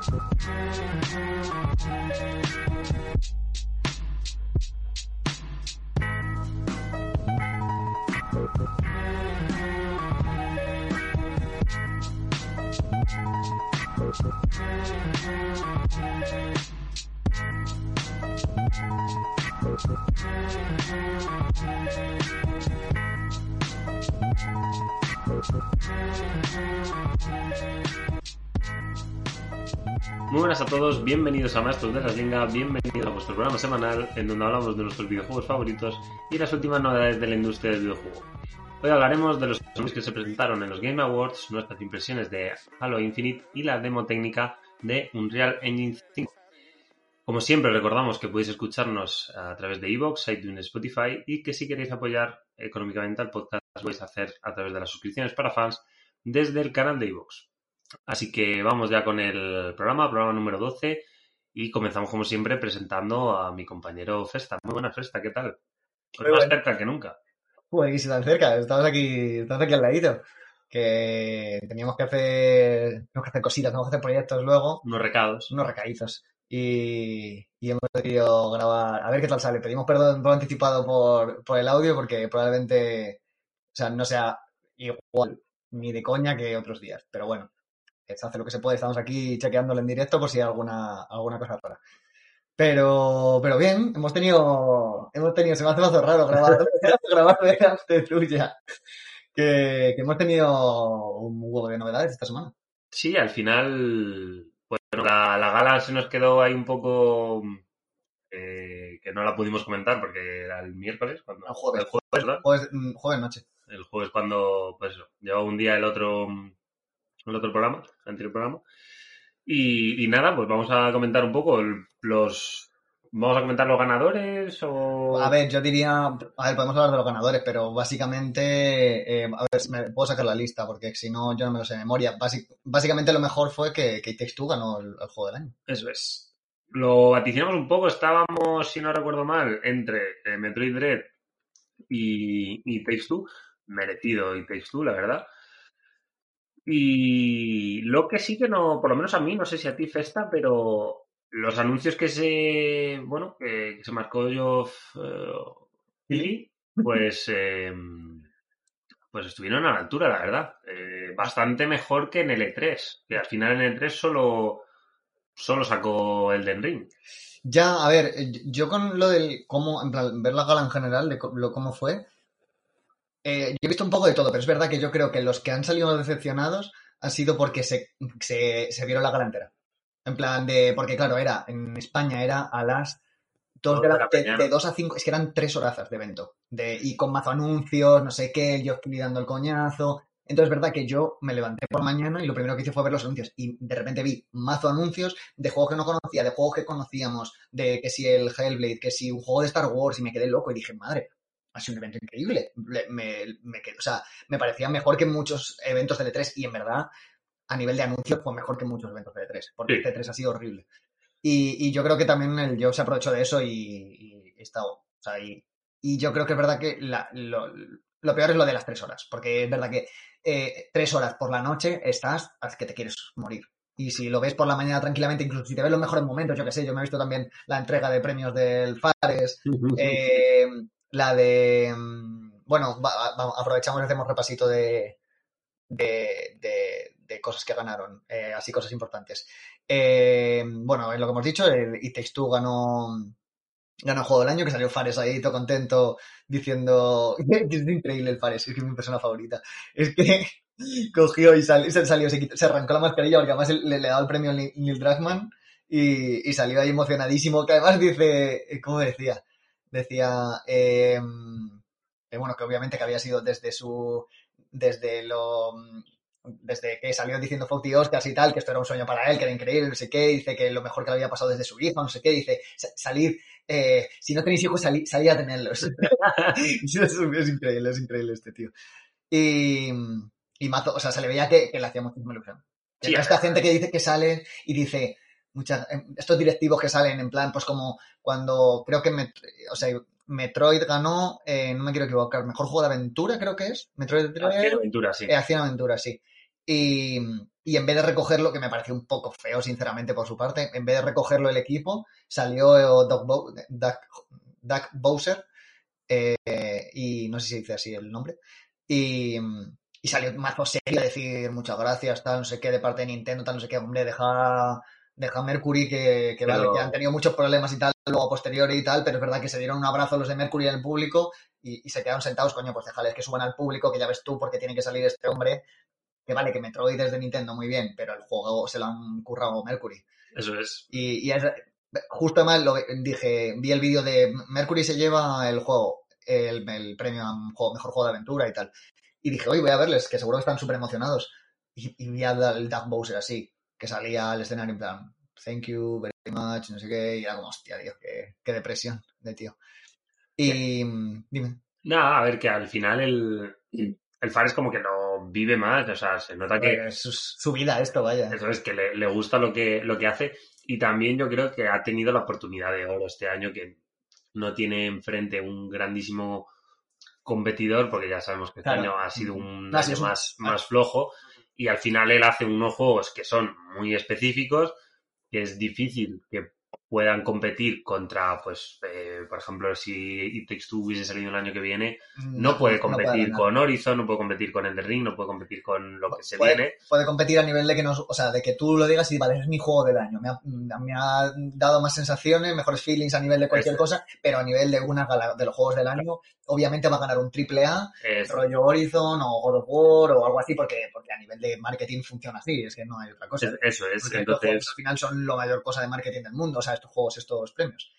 Coast. Perfect. Perfect. Perfect. Muy buenas a todos, bienvenidos a Maestros de la Linga, bienvenidos a vuestro programa semanal en donde hablamos de nuestros videojuegos favoritos y las últimas novedades de la industria del videojuego. Hoy hablaremos de los juegos que se presentaron en los Game Awards, nuestras impresiones de Halo Infinite y la demo técnica de Unreal Engine 5. Como siempre, recordamos que podéis escucharnos a través de iVoox, iTunes, Spotify y que si queréis apoyar económicamente al podcast, lo podéis hacer a través de las suscripciones para fans desde el canal de iVoox. Así que vamos ya con el programa, programa número 12, y comenzamos como siempre presentando a mi compañero Festa. Muy buena Festa, ¿qué tal? Pues más cerca que nunca. Si tan cerca, estamos aquí, estamos aquí al ladito. Que teníamos que hacer, tenemos que hacer cositas, tenemos que hacer proyectos luego. Unos recados. Unos recadizos. Y, y hemos querido grabar, a ver qué tal sale. Pedimos perdón por anticipado por, por el audio porque probablemente, o sea, no sea igual ni de coña que otros días. Pero bueno, se hace lo que se puede. Estamos aquí chequeándolo en directo por si hay alguna, alguna cosa rara. Pero, pero bien, hemos tenido, hemos tenido, se me hace más raro grabar, grabar delante tuya. Que, que hemos tenido un huevo de novedades esta semana. Sí, al final, bueno, la, la gala se nos quedó ahí un poco eh, que no la pudimos comentar porque era el miércoles, cuando, El jueves. el jueves. Jueves, mm, jueves noche. El jueves cuando, pues eso, llevaba un día el otro, el otro programa, el anterior programa. Y, y nada, pues vamos a comentar un poco los... ¿Vamos a comentar los ganadores o...? A ver, yo diría, a ver, podemos hablar de los ganadores, pero básicamente, eh, a ver, si me puedo sacar la lista, porque si no, yo no me lo sé de memoria. Básicamente lo mejor fue que, que Takes Two ganó el, el juego del año. Eso es. Lo vaticinamos un poco, estábamos, si no recuerdo mal, entre eh, Metroid Dread y, y Takes Two. Merecido y Takes Two, la verdad. Y lo que sí que no, por lo menos a mí, no sé si a ti Festa, pero los anuncios que se, bueno, que, se marcó yo, Philly, pues, eh, pues estuvieron a la altura, la verdad. Eh, bastante mejor que en el E3, que al final en el E3 solo, solo sacó el Den Ring. Ya, a ver, eh, yo con lo del cómo, en plan, ver la gala en general, de lo, cómo fue, eh, yo he visto un poco de todo, pero es verdad que yo creo que los que han salido decepcionados han sido porque se, se, se vieron la gala entera. En plan de, porque claro, era, en España era a las dos de, la- de, de dos a cinco, es que eran tres horazas de evento. De, y con mazo anuncios, no sé qué, yo estoy dando el coñazo. Entonces es verdad que yo me levanté por mañana y lo primero que hice fue ver los anuncios. Y de repente vi mazo anuncios de juegos que no conocía, de juegos que conocíamos, de que si el Hellblade, que si un juego de Star Wars, y me quedé loco y dije, madre, ha sido un evento increíble. Le- Me, me o sea, me parecía mejor que muchos eventos de E3 y en verdad, a nivel de anuncios, fue mejor que muchos eventos de E3, porque Sí. este E3 ha sido horrible. Y, y yo creo que también el Joe se aprovechó de eso y, y está, o sea, y, y yo creo que es verdad que la- lo, lo peor es lo de las tres horas, porque es verdad que eh, tres horas por la noche estás haz que te quieres morir. Y si lo ves por la mañana tranquilamente, incluso si te ves los mejores momentos, yo que sé, yo me he visto también la entrega de premios del Fares, eh, la de. mm, Bueno, va- va- aprovechamos y hacemos repasito de, de, de- de cosas que ganaron, eh, así cosas importantes. Eh, bueno, en lo que hemos dicho, el It Takes ganó, ganó Juego del Año, que salió Fares ahí todo contento diciendo que es increíble el Fares, es que es mi persona favorita. Es que cogió y salió, se, quitó- se arrancó la mascarilla porque además le, le daba el premio Neil Druckmann y, y salió ahí emocionadísimo, que además dice, ¿cómo decía? Decía, eh, bueno, que obviamente que había sido desde su, desde lo, desde que salió diciendo Fauti Oscars y tal, que esto era un sueño para él, que era increíble, no sé qué, dice que lo mejor que le había pasado desde su hijo, no sé qué, dice, salir, eh, si no tenéis hijos, salid, a tenerlos. es, increíble, es increíble este tío. Y, y Mazo, o sea, se le veía que, le hacía muchísima ilusión. Sí, esta gente que dice que sale y dice, muchas, em, estos directivos que salen en plan, pues como cuando creo que, me, o sea, Metroid ganó, eh, no me quiero equivocar, mejor juego de aventura creo que es. Metroid Acción Aventura, sí. Eh, Acción Aventura, sí. Y, en vez de recogerlo, que me pareció un poco feo, sinceramente, por su parte, en vez de recogerlo el equipo, salió Doug, Bowser, eh, y no sé si dice así el nombre, y, y salió mazo serio a decir muchas gracias, tal, no sé qué, de parte de Nintendo, tal, no sé qué, hombre, deja deja Mercury que, que, vale, que han tenido muchos problemas y tal, luego a posteriori y tal, pero es verdad que se dieron un abrazo los de Mercury en el público y, se quedaron sentados, coño, pues déjales que suban al público, que ya ves tú, porque tiene que salir este hombre, que vale, que Metroid es de Nintendo muy bien, pero el juego se lo han currado Mercury. Eso es. Y, es, justo además lo dije, vi el vídeo de Mercury se lleva el juego, el, el premio a mejor juego de aventura y tal. Y dije, oye, voy a verles, que seguro que están súper emocionados. Y, y vi al Doug Bowser así que salía al escenario en plan, thank you very much, no sé qué, y era como, hostia, Dios, qué, qué depresión de tío. Y dime. Nada, a ver, que al final el, el Far es como que no vive más, o sea, se nota que... Es su, vida esto, vaya. Eso es, que le, le, gusta lo que, lo que hace y también yo creo que ha tenido la oportunidad de oro este año que no tiene enfrente un grandísimo competidor, porque ya sabemos que este año ha sido un año más, más flojo, y al final él hace unos juegos que son muy específicos, que es difícil que puedan competir contra, pues, eh, por ejemplo, si It Takes Two hubiese salido el año que viene, mm, no, puede competir con Horizon, no puede competir con Elden Ring, no puede competir con lo que se viene. Puede competir a nivel de que no, o sea, de que tú lo digas y vale, es mi juego del año. Me ha, me ha dado más sensaciones, mejores feelings a nivel de cualquier cosa, pero a nivel de una de los juegos del año, obviamente va a ganar un triple A, rollo Horizon o God of War o algo así, porque, porque a nivel de marketing funciona así, es que no hay otra cosa. Eso es, entonces... al final son la mayor cosa de marketing del mundo, o sea, estos juegos, estos premios.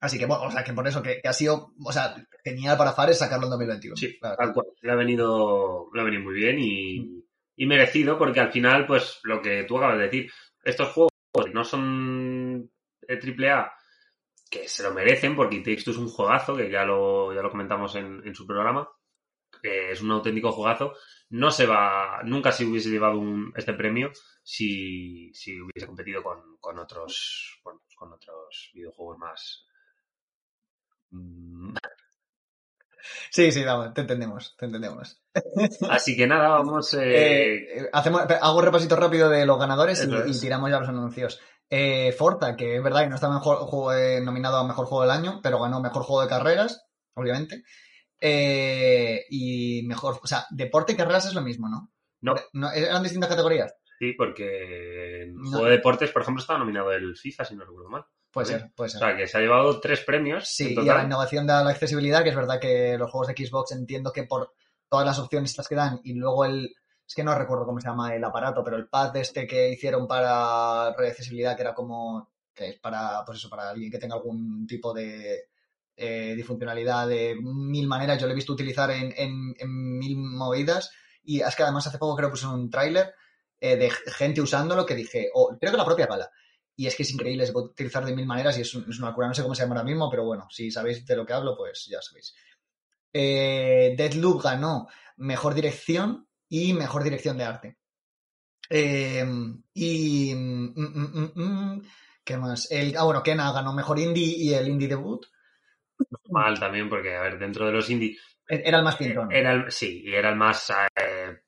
Así que bueno, o sea, que por eso que, ha sido, o sea, genial para Fares sacarlo en 2021. Sí, tal cual. Le ha venido, le ha venido muy bien y, mm. y merecido porque al final, pues, lo que tú acabas de decir, estos juegos no son triple A que se lo merecen, porque Takes Two es un juegazo, que ya lo, ya lo comentamos en, su programa, que es un auténtico juegazo. No se va, nunca se hubiese llevado este premio si, si hubiese competido con, con otros, bueno, con otros videojuegos más. Mm. Sí, sí, vamos, te entendemos, te entendemos. Así que nada, vamos. Eh, eh, hacemos, hago un repasito rápido de los ganadores y, tiramos ya los anuncios. Eh, Forza, que es verdad que no está mejor, eh, nominado a Mejor Juego del Año, pero ganó Mejor Juego de Carreras, obviamente. Eh, y mejor, o sea, deporte y carreras es lo mismo, ¿no? No. ¿Eran distintas categorías? Sí, porque en juego de deportes, por ejemplo, estaba nominado el FIFA, si no recuerdo mal. Puede ser, puede ser. O sea, que se ha llevado tres premios. Sí, y la innovación de la accesibilidad, que es verdad que los juegos de Xbox entiendo que por todas las opciones que dan y luego el, es que no recuerdo cómo se llama el aparato, pero el pad este que hicieron para accesibilidad, que era como, que es para, pues eso, para alguien que tenga algún tipo de eh, disfuncionalidad de mil maneras, yo lo he visto utilizar en, en, mil movidas, y es que además hace poco creo que puse un tráiler eh, de gente usándolo que dije, o creo que la propia pala, y es que es increíble, se puede utilizar de mil maneras y es, una locura, no sé cómo se llama ahora mismo, pero bueno, si sabéis de lo que hablo, pues ya sabéis. Eh, Deadloop ganó mejor dirección y mejor dirección de arte. Eh, y. Mm, mm, mm, ¿Qué más? Ah, bueno, Kena ganó mejor indie y el indie debut. Mal también, porque, a ver, dentro de los indie. Era el más pintón. Era el, sí, y era el más. Eh,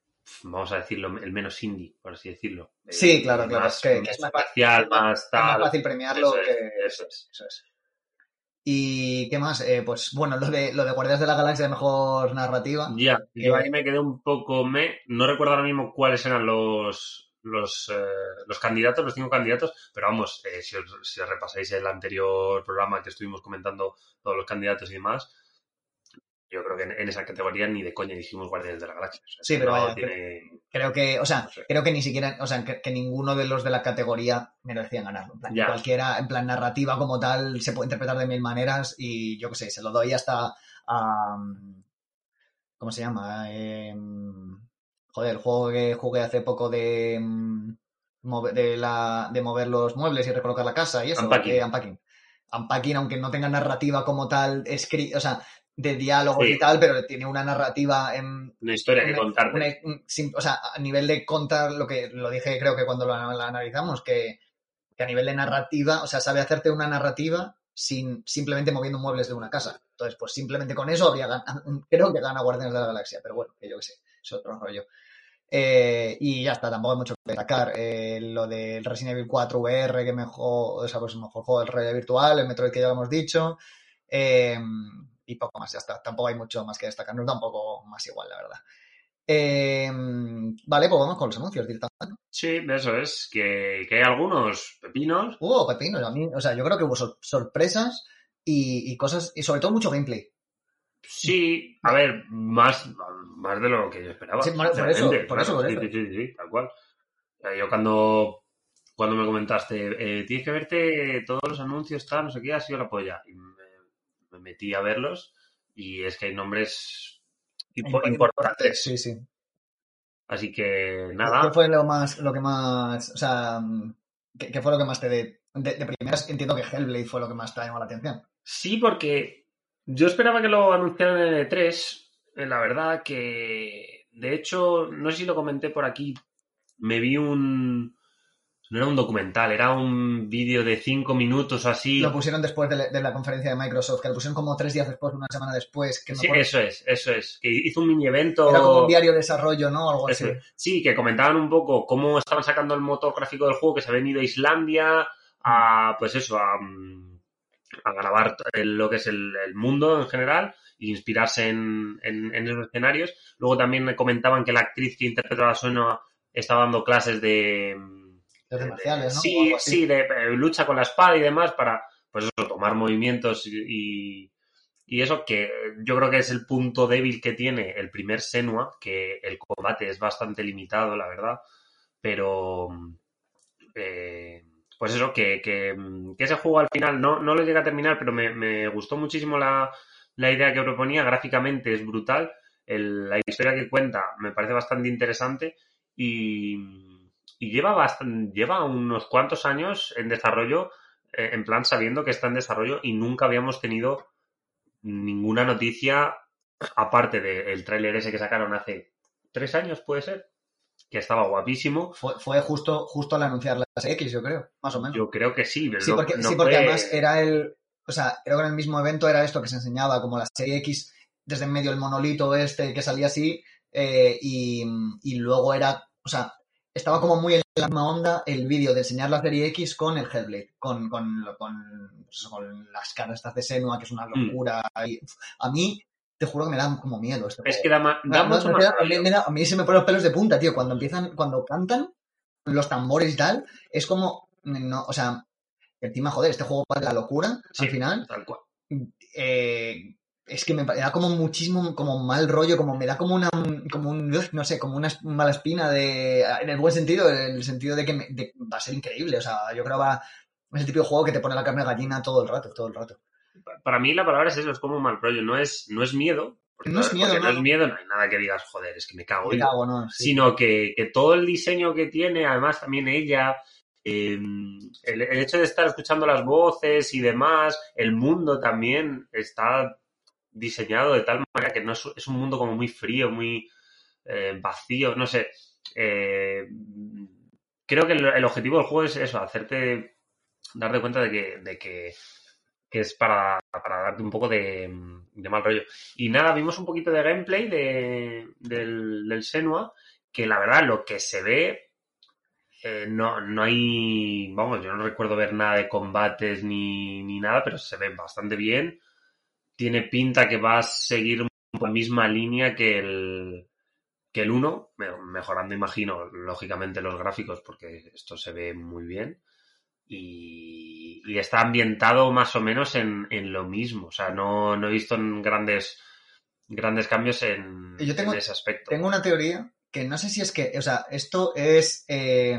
vamos a decirlo, el menos indie, por así decirlo. Sí, claro, claro. Más, que, es más espacial, más tal. Es más fácil premiarlo que. eso es. Eso es. ¿Y qué más? Eh, pues bueno, lo de, lo de Guardias de la Galaxia de mejor narrativa. Ya, yo ahí me quedé un poco me. No recuerdo ahora mismo cuáles eran los, los, eh, los candidatos, los cinco candidatos, pero vamos, eh, si, os, si os repasáis el anterior programa que estuvimos comentando todos los candidatos y demás, yo creo que en, esa categoría ni de coña dijimos Guardianes de la Galaxia. sí, pero vaya, creo que, o sea, creo que ni siquiera, o sea, que, ninguno de los de la categoría merecían ganarlo. En plan, cualquiera, en plan narrativa como tal, se puede interpretar de mil maneras y yo qué sé, se lo doy hasta a... ¿Cómo se llama? Em, joder, el juego que jugué hace poco de, mm, de, la, de mover los muebles y recolocar la casa y eso. Unpacking. eh, unpacking. Unpacking, aunque no tenga narrativa como tal, escri- o sea, de diálogos Sí. y tal, pero tiene una narrativa en, Una historia que una- sim- o sea, a nivel de contar lo que lo dije creo que cuando lo, lo analizamos, que, que a nivel de narrativa, o sea, sabe hacerte una narrativa sin simplemente moviendo muebles de una casa. Entonces, pues simplemente con eso habría gan- creo que gana Guardianes de la Galaxia, pero bueno, que yo qué sé, es otro rollo. Eh, y ya está, tampoco hay mucho que destacar. Eh, lo del Resident Evil 4 VR, que mejor, o sea, pues mejor juego del realidad virtual, el Metroid que ya lo hemos dicho. Eh, y poco más, ya está. Tampoco hay mucho más que destacar. No tampoco más igual, la verdad. Eh, vale, pues vamos con los anuncios directamente. Sí, eso es. Que, que hay algunos pepinos. Hubo pepinos, a mí, o sea, yo creo que hubo sor- sorpresas y, y cosas, y sobre todo mucho gameplay. Sí, a ver, más, más de lo que yo esperaba. Sí, por eso, por eso, por sí, eso. Sí, sí, sí, tal cual. Yo cuando, cuando me comentaste, eh, tienes que verte todos los anuncios, tal, no sé qué, ha sido la polla. Y me, me metí a verlos y es que hay nombres impo- importantes. Sí, sí. Así que ¿Qué nada, fue lo más, lo que más, o sea, qué, qué fue lo que más te de, de, de primeras? Entiendo que Hellblade fue lo que más te llamó la atención. sí, porque yo esperaba que lo anunciaran en el E3. eh, La verdad que, de hecho, no sé si lo comenté por aquí, me vi un... No era un documental, era un vídeo de cinco minutos o así. Lo pusieron después de, la- de la conferencia de Microsoft, que lo pusieron como tres días después, una semana después, que Sí, acuerdo- eso es, eso es. Que hizo un mini evento. era como un diario de desarrollo, ¿no? Algo así. Eso. Sí, que comentaban un poco cómo estaban sacando el motor gráfico del juego, que se habían ido a Islandia a, pues eso, a, a grabar el- lo que es el, el mundo en general e inspirarse en, en, en esos escenarios. Luego también comentaban que la actriz que interpretaba a Sueno estaba dando clases de... De marciales, ¿no? Sí, de eh, lucha con la espada y demás para, pues eso, tomar movimientos y, y- y eso que yo creo que es el punto débil que tiene el primer Senua, que el combate es bastante limitado, la verdad, pero eh, pues eso, que, que, que ese juego al final no, no lo llega a terminar, pero me, me gustó muchísimo la, la idea que proponía, gráficamente es brutal, la historia que cuenta me parece bastante interesante y, y lleva, bastan- lleva unos cuantos años en desarrollo, eh, en plan sabiendo que está en desarrollo y nunca habíamos tenido ninguna noticia aparte del tráiler ese que sacaron hace tres años, puede ser, que estaba guapísimo. Fue, fue justo, justo al anunciar la X, yo creo, más o menos. Yo creo que sí, pero Sí, porque, no sí, porque fue- además era el. O sea, creo que en el mismo evento era esto que se enseñaba, como la serie X, desde en medio el monolito este que salía así, eh, y, y luego era. O sea, estaba como muy en la misma onda el vídeo de enseñar la serie X con el Hellblade, con, con, con, pues eso, con las caras estas de Senua, que es una Mm. locura. y, a mí, te juro que me da como miedo este Es que da, No, mucho más da- a, mí, da- a mí se me ponen los pelos de punta, tío. Cuando empiezan, cuando cantan los tambores y tal, es como, no, o sea, encima, joder, este juego de la locura, Sí. al final, Tal cual. eh, es que me da como muchísimo, como mal rollo, como me da como una, como un, no sé, como una mala espina de, en el buen sentido, en el sentido de que me- de- va a ser increíble, o sea, yo creo que va, es el tipo de juego que te pone la carne de gallina todo el rato, todo el rato. Para mí la palabra es eso, es como un mal rollo, no es, no es miedo. Porque No es miedo, porque no. es miedo, no hay nada que digas, joder, es que me cago. Me yo". cago, ¿no? Sí. Sino que, que todo el diseño que tiene, además también ella, eh, el, el hecho de estar escuchando las voces y demás, el mundo también está diseñado de tal manera que no es, es un mundo como muy frío, muy eh, vacío, no sé. Eh, creo que el, el objetivo del juego es eso, hacerte darte cuenta de que, de que, que es para, para darte un poco de, mal rollo. Y nada, vimos un poquito de gameplay de, del, del Senua, que la verdad lo que se ve, eh, no, no hay, vamos, yo no recuerdo ver nada de combates ni, ni nada, pero se ve bastante bien. Tiene pinta que va a seguir la misma línea que el, que el 1, me- mejorando, imagino, lógicamente los gráficos, porque esto se ve muy bien. Y, y está ambientado más o menos en, en lo mismo. O sea, no, no he visto en grandes, grandes cambios en, Yo tengo- en ese aspecto. Tengo una teoría que no sé si es que, o sea, esto es, eh,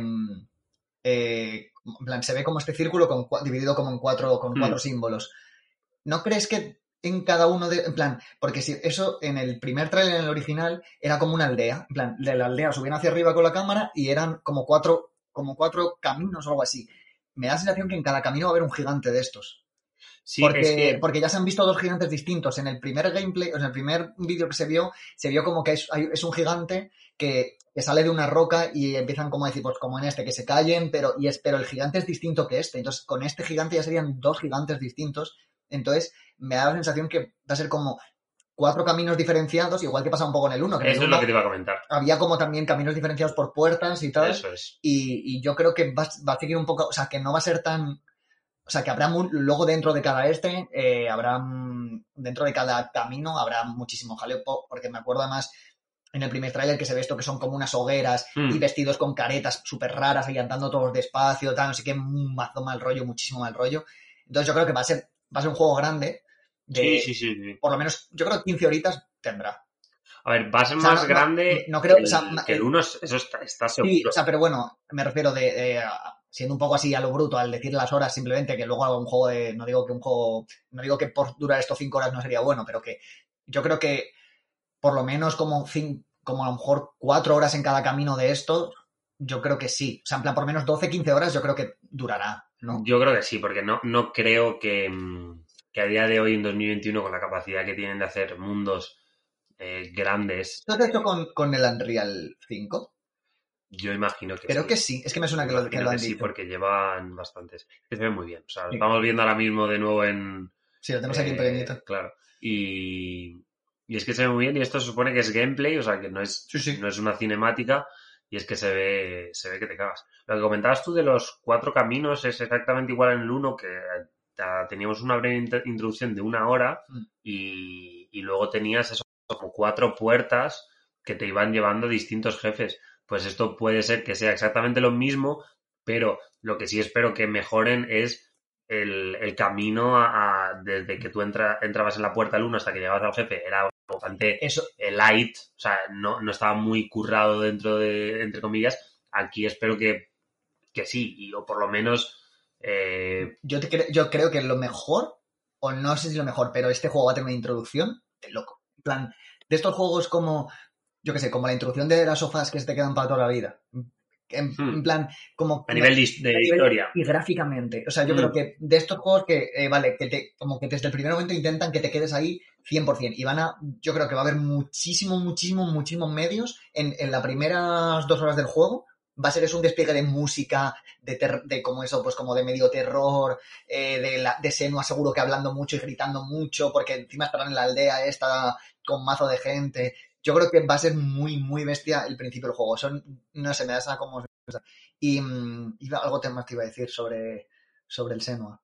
eh, en plan, se ve como este círculo con, dividido como en cuatro, con Mm. cuatro símbolos. ¿No crees que en cada uno de. En plan, porque si eso en el primer trailer, en el original, era como una aldea. En plan, de la aldea subían hacia arriba con la cámara y eran como cuatro, como cuatro caminos o algo así. Me da la sensación que en cada camino va a haber un gigante de estos. Sí, porque, es que- porque ya se han visto dos gigantes distintos. En el primer gameplay, en el primer vídeo que se vio, se vio como que es un gigante que, que sale de una roca y empiezan como a decir, pues como en este, que se callen, pero, y es, pero el gigante es distinto que este. Entonces, con este gigante ya serían dos gigantes distintos. Entonces, me da la sensación que va a ser como cuatro caminos diferenciados, igual que pasa un poco en el 1. Que en el Eso es uno lo que te iba a comentar. había como también caminos diferenciados por puertas y tal. Eso es. Y, y yo creo que va, va a seguir un poco, o sea, que no va a ser tan... O sea, que habrá mu- luego dentro de cada este, eh, habrá mm, dentro de cada camino habrá muchísimo jaleo, po- porque me acuerdo además en el primer tráiler que se ve esto que son como unas hogueras Mm. y vestidos con caretas súper raras y andando todos despacio, tal, no sé qué, un mazo mal rollo, muchísimo mal rollo. Entonces yo creo que va a ser, va a ser un juego grande. De, Sí, sí, sí, sí. Por lo menos, yo creo que 15 horitas tendrá. A ver, va a ser O sea, más no- grande no creo- que el, o sea, ma- que el el- 1, eso está, está seguro. Sí, o sea, pero bueno, me refiero de, siendo un poco así a lo bruto al decir las horas simplemente que luego hago un juego de no digo que un juego no digo que por durar esto cinco horas no sería bueno pero que yo creo que por lo menos como cin- como a lo mejor cuatro horas en cada camino de esto yo creo que sí o sea en plan por lo menos 12 15 horas yo creo que durará no Yo creo que sí, porque no, no creo que, mm, que a día de hoy, en 2021, con la capacidad que tienen de hacer mundos eh, grandes, ¿Tú has hecho con, con el Unreal 5? yo imagino que Creo sí. que sí, es que me suena que lo, que Imagino lo han que sí, dicho. porque llevan bastantes. Se ve muy bien. O sea, lo Sí. estamos viendo ahora mismo de nuevo en. Sí, lo tenemos aquí en eh, pequeñito. Claro. Y, y es que se ve muy bien y esto se supone que es gameplay, o sea, que no es, Sí, no es una cinemática y es que se ve, se ve que te cagas. Lo que comentabas tú de los cuatro caminos es exactamente igual en el 1 que teníamos una breve int- introducción de una hora Mm. y, y luego tenías eso, como cuatro puertas que te iban llevando distintos jefes. Pues esto puede ser que sea exactamente lo mismo, pero lo que sí espero que mejoren es el, el camino a, a- desde que tú entra- entrabas en la puerta del 1 hasta que llegabas al jefe. Era bastante Eso, eh, light, o sea, no, no estaba muy currado dentro de, entre comillas. Aquí espero que, que sí, y, o por lo menos eh, yo, te cre- yo creo que lo mejor, o no sé si lo mejor, pero este juego va a tener una introducción de loco. En plan, de estos juegos como, yo qué sé, como la introducción de las sofás que se te quedan para toda la vida. En, Hmm. en plan, como... a nivel de, his- de a nivel- historia. Y gráficamente. O sea, yo Mm. creo que de estos juegos que, eh, vale, que te, como que desde el primer momento intentan que te quedes ahí 100%. Y van a, yo creo que va a haber muchísimo, muchísimo, muchísimos medios en, en las primeras dos horas del juego. Va a ser eso un despliegue de música, de, ter- de como eso, pues como de medio terror, eh, de, la, de Senua seguro que hablando mucho y gritando mucho, porque encima estarán en la aldea esta con mazo de gente. Yo creo que va a ser muy, muy bestia el principio del juego. Son, no sé, me da esa como y mm, algo más te iba a decir sobre, sobre el Senua.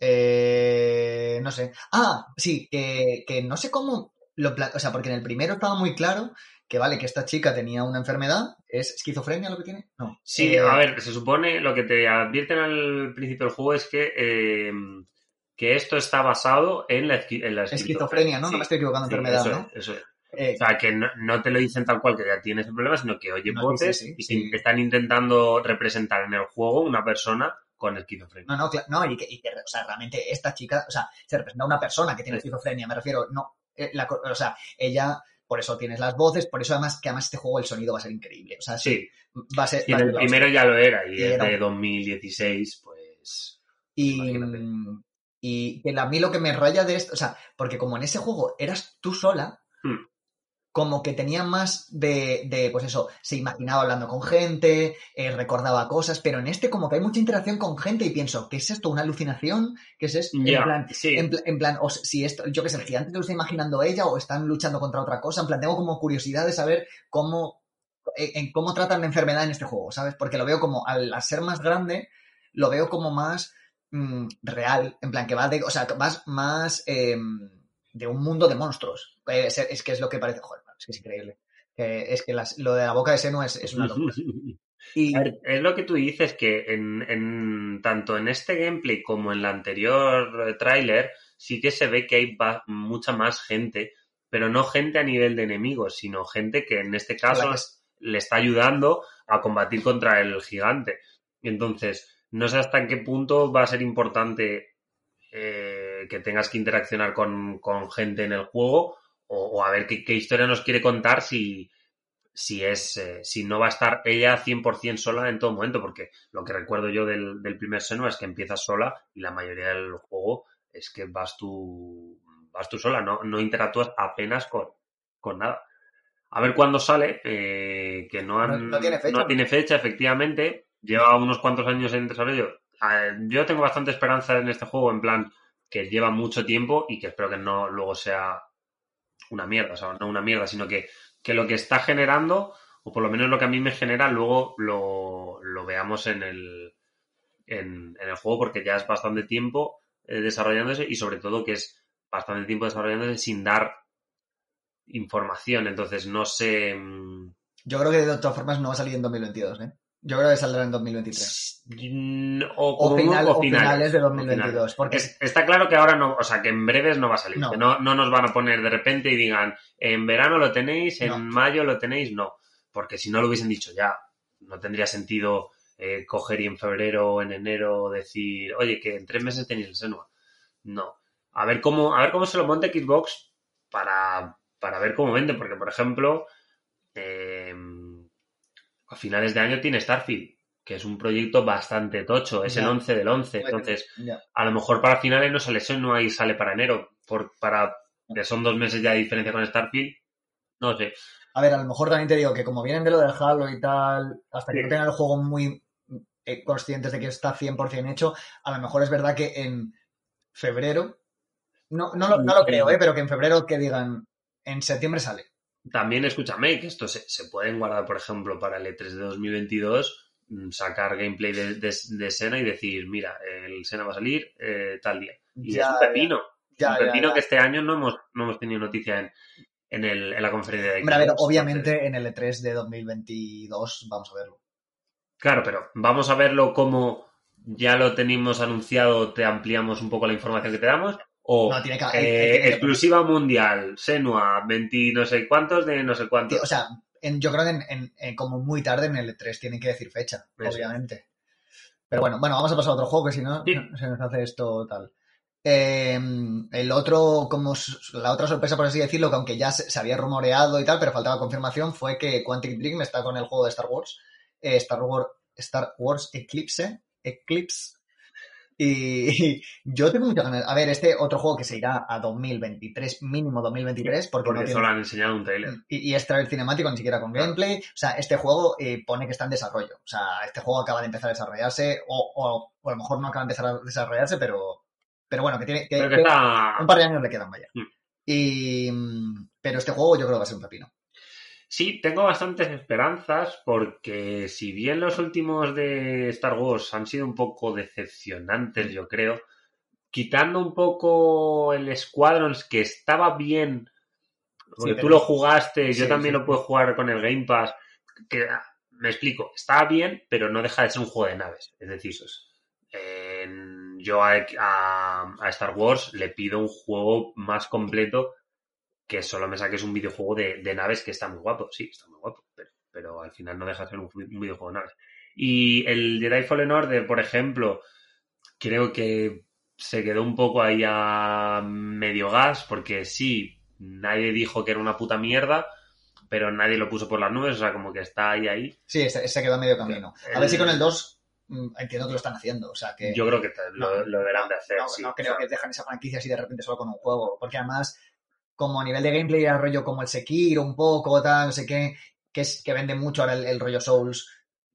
Eh, no sé. Ah, sí, que, que no sé cómo lo O sea, porque en el primero estaba muy claro que vale, que esta chica tenía una enfermedad. ¿Es esquizofrenia lo que tiene? No. Sí, Eh, a ver, se supone, lo que te advierten al principio del juego es que, eh, que esto está basado en la, en la Esquizofrenia, ¿no? Sí, no me estoy equivocando, sí, enfermedad, eso ¿no? es, eso es. Eh, O sea, que no, no te lo dicen tal cual que ya tienes el problema, sino que oye No, voces sí, y están intentando representar en el juego una persona con esquizofrenia. no, no, no, y que, y que, o sea, realmente esta chica, o sea, se representa a una persona que tiene esquizofrenia, me refiero, no, la o sea, ella, por eso tienes las voces, por eso además, que además este juego el sonido va a ser increíble, o sea, sí, Sí, va a ser... y en el primero ya lo era, y Y de un- 2016, pues... Y, Imagínate. y que a mí lo que me raya de esto, o sea, porque como en ese juego eras tú sola, Hmm. Como que tenía más de, de, pues eso, se imaginaba hablando con gente, eh, recordaba cosas, pero en este como que hay mucha interacción con gente y pienso, ¿qué es esto? ¿Una alucinación? ¿Qué es esto? En plan, sí. en, pla- en plan, o si esto, yo que sé, el gigante lo está imaginando ella o están luchando contra otra cosa, en plan, tengo como curiosidad de saber cómo, en, en cómo tratan la enfermedad en este juego, ¿sabes? Porque lo veo como, al, al ser más grande, lo veo como más mm, real, en plan, que va de, o sea, más, más em, de un mundo de monstruos. Eh, Es, es que es lo que parece, joder, es que es increíble. Es que las- lo de la boca de seno es, es una locura. Y, ver, es lo que tú dices, que en, en- tanto en este gameplay como en el anterior eh, tráiler sí que se ve que hay mucha más gente, pero no gente a nivel de enemigos, sino gente que en este caso es- le está ayudando a combatir contra el gigante. Entonces, no sé hasta en qué punto va a ser importante eh, eh, que tengas que interaccionar con, con gente en el juego o, o a ver qué, qué historia nos quiere contar si, si es eh, si no va a estar ella 100% sola en todo momento, porque lo que recuerdo yo del, del primer Senua es que empiezas sola y la mayoría del juego es que vas tú vas tú sola, no, no interactúas apenas con, con nada. A ver cuándo sale, eh, que no, han, No- no tiene fecha. no tiene fecha, efectivamente. Lleva unos cuantos años en desarrollo. Yo tengo bastante esperanza en este juego, en plan que lleva mucho tiempo y que espero que no luego sea una mierda, o sea, no una mierda, sino que, que lo que está generando, o por lo menos lo que a mí me genera, luego lo, lo veamos en el, en, el juego, porque ya es bastante tiempo eh, desarrollándose y sobre todo que es bastante tiempo desarrollándose sin dar información. Entonces, no sé. mm, Yo creo que de todas formas no va a salir en 2022, ¿eh? Yo creo que saldrá en 2023. mm, O, O, como muy- final- o o finales de o 2022. finales. Porque Es- está claro que ahora no, o sea, que en breves no va a salir. No. Que no, no nos van a poner de repente y digan, en verano lo tenéis, en No. mayo lo tenéis, no. Porque si no lo hubiesen dicho ya, no tendría sentido eh, coger y en febrero o en enero decir, oye, que en tres meses tenéis el Senua. No. A ver cómo, a ver cómo se lo monte Xbox para, para ver cómo vende. Porque, por ejemplo, a finales de año tiene Starfield, que es un proyecto bastante tocho, es el Ya. 11 del 11. Entonces, a lo mejor para finales no sale Senua y sale para enero. Por, para, que son dos meses ya de diferencia con Starfield. No sé. A ver, a lo mejor también te digo que como vienen de lo del Halo y tal, hasta que Sí. no tengan el juego muy eh, conscientes de que está 100% hecho, a lo mejor es verdad que en febrero, no, no, lo, no lo creo, ¿eh? pero que en febrero que digan, en septiembre sale. También escúchame que esto se, se pueden guardar, por ejemplo, para el E3 de 2022, mm, sacar gameplay de, de, de Sena y decir, mira, el Sena va a salir eh, tal día. Y Ya, es un pepino. Ya, un pepino que este año no hemos, no hemos tenido noticia en, en, el, en la conferencia de Hombre, a ver, obviamente en el E3 de 2022 vamos a verlo. Claro, pero vamos a verlo como ya lo tenemos anunciado, te ampliamos un poco la información que te damos. O No, tiene que- eh, que- exclusiva mundial, Senua, 20 no sé cuántos de no sé cuántos. Tío, o sea, en- yo creo que en, en- en como muy tarde en el E3 tienen que decir fecha, obviamente. Pero bueno, bueno, vamos a pasar a otro juego que si no Sí. se nos hace esto tal. Eh, el otro, como la otra sorpresa, por así decirlo, que aunque ya se, se había rumoreado y tal, pero faltaba confirmación, fue que Quantic Dream está con el juego de Star Wars, eh, Star Wars, Star Wars Eclipse, Eclipse. Y, yo tengo muchas ganas. A ver, este otro juego que se irá a 2023, mínimo 2023, porque, porque no tiene, solo han enseñado un trailer. y, y es trailer cinemático, ni siquiera con gameplay. O sea, este juego eh, pone que está en desarrollo. O sea, este juego acaba de empezar a desarrollarse, o, o- o a lo mejor no acaba de empezar a desarrollarse, pero, pero bueno, que tiene que que está. un par de años le quedan, vaya. Mm. Y, mm, pero este juego yo creo que va a ser un pepino. Sí, tengo bastantes esperanzas porque si bien los últimos de Star Wars han sido un poco decepcionantes, yo creo, quitando un poco el Squadrons que estaba bien, porque Sí, tú lo jugaste, yo también sí. lo puedo jugar con el Game Pass, que ah, me explico, está bien, pero no deja de ser un juego de naves, es decir, yo a, a- a Star Wars le pido un juego más completo que solo me saques un videojuego de, de naves que está muy guapo. Sí, está muy guapo, pero, pero al final no deja de ser un, un videojuego de naves. Y el Jedi Fallen Order, por ejemplo, creo que se quedó un poco ahí a medio gas, porque sí, nadie dijo que era una puta mierda, pero nadie lo puso por las nubes, o sea, como que está ahí, ahí. Sí, se, quedó a medio camino. A El- ver si con el 2 mm, entiendo que lo están haciendo. O sea, que Yo creo que lo, No, lo deberán de hacer, no, sí. no O creo sea, que dejan esa franquicia así de repente solo con un juego. Porque además, como a nivel de gameplay era rollo como el Sekiro un poco, tal, no sé qué, que, es, que vende mucho ahora el, el rollo Souls.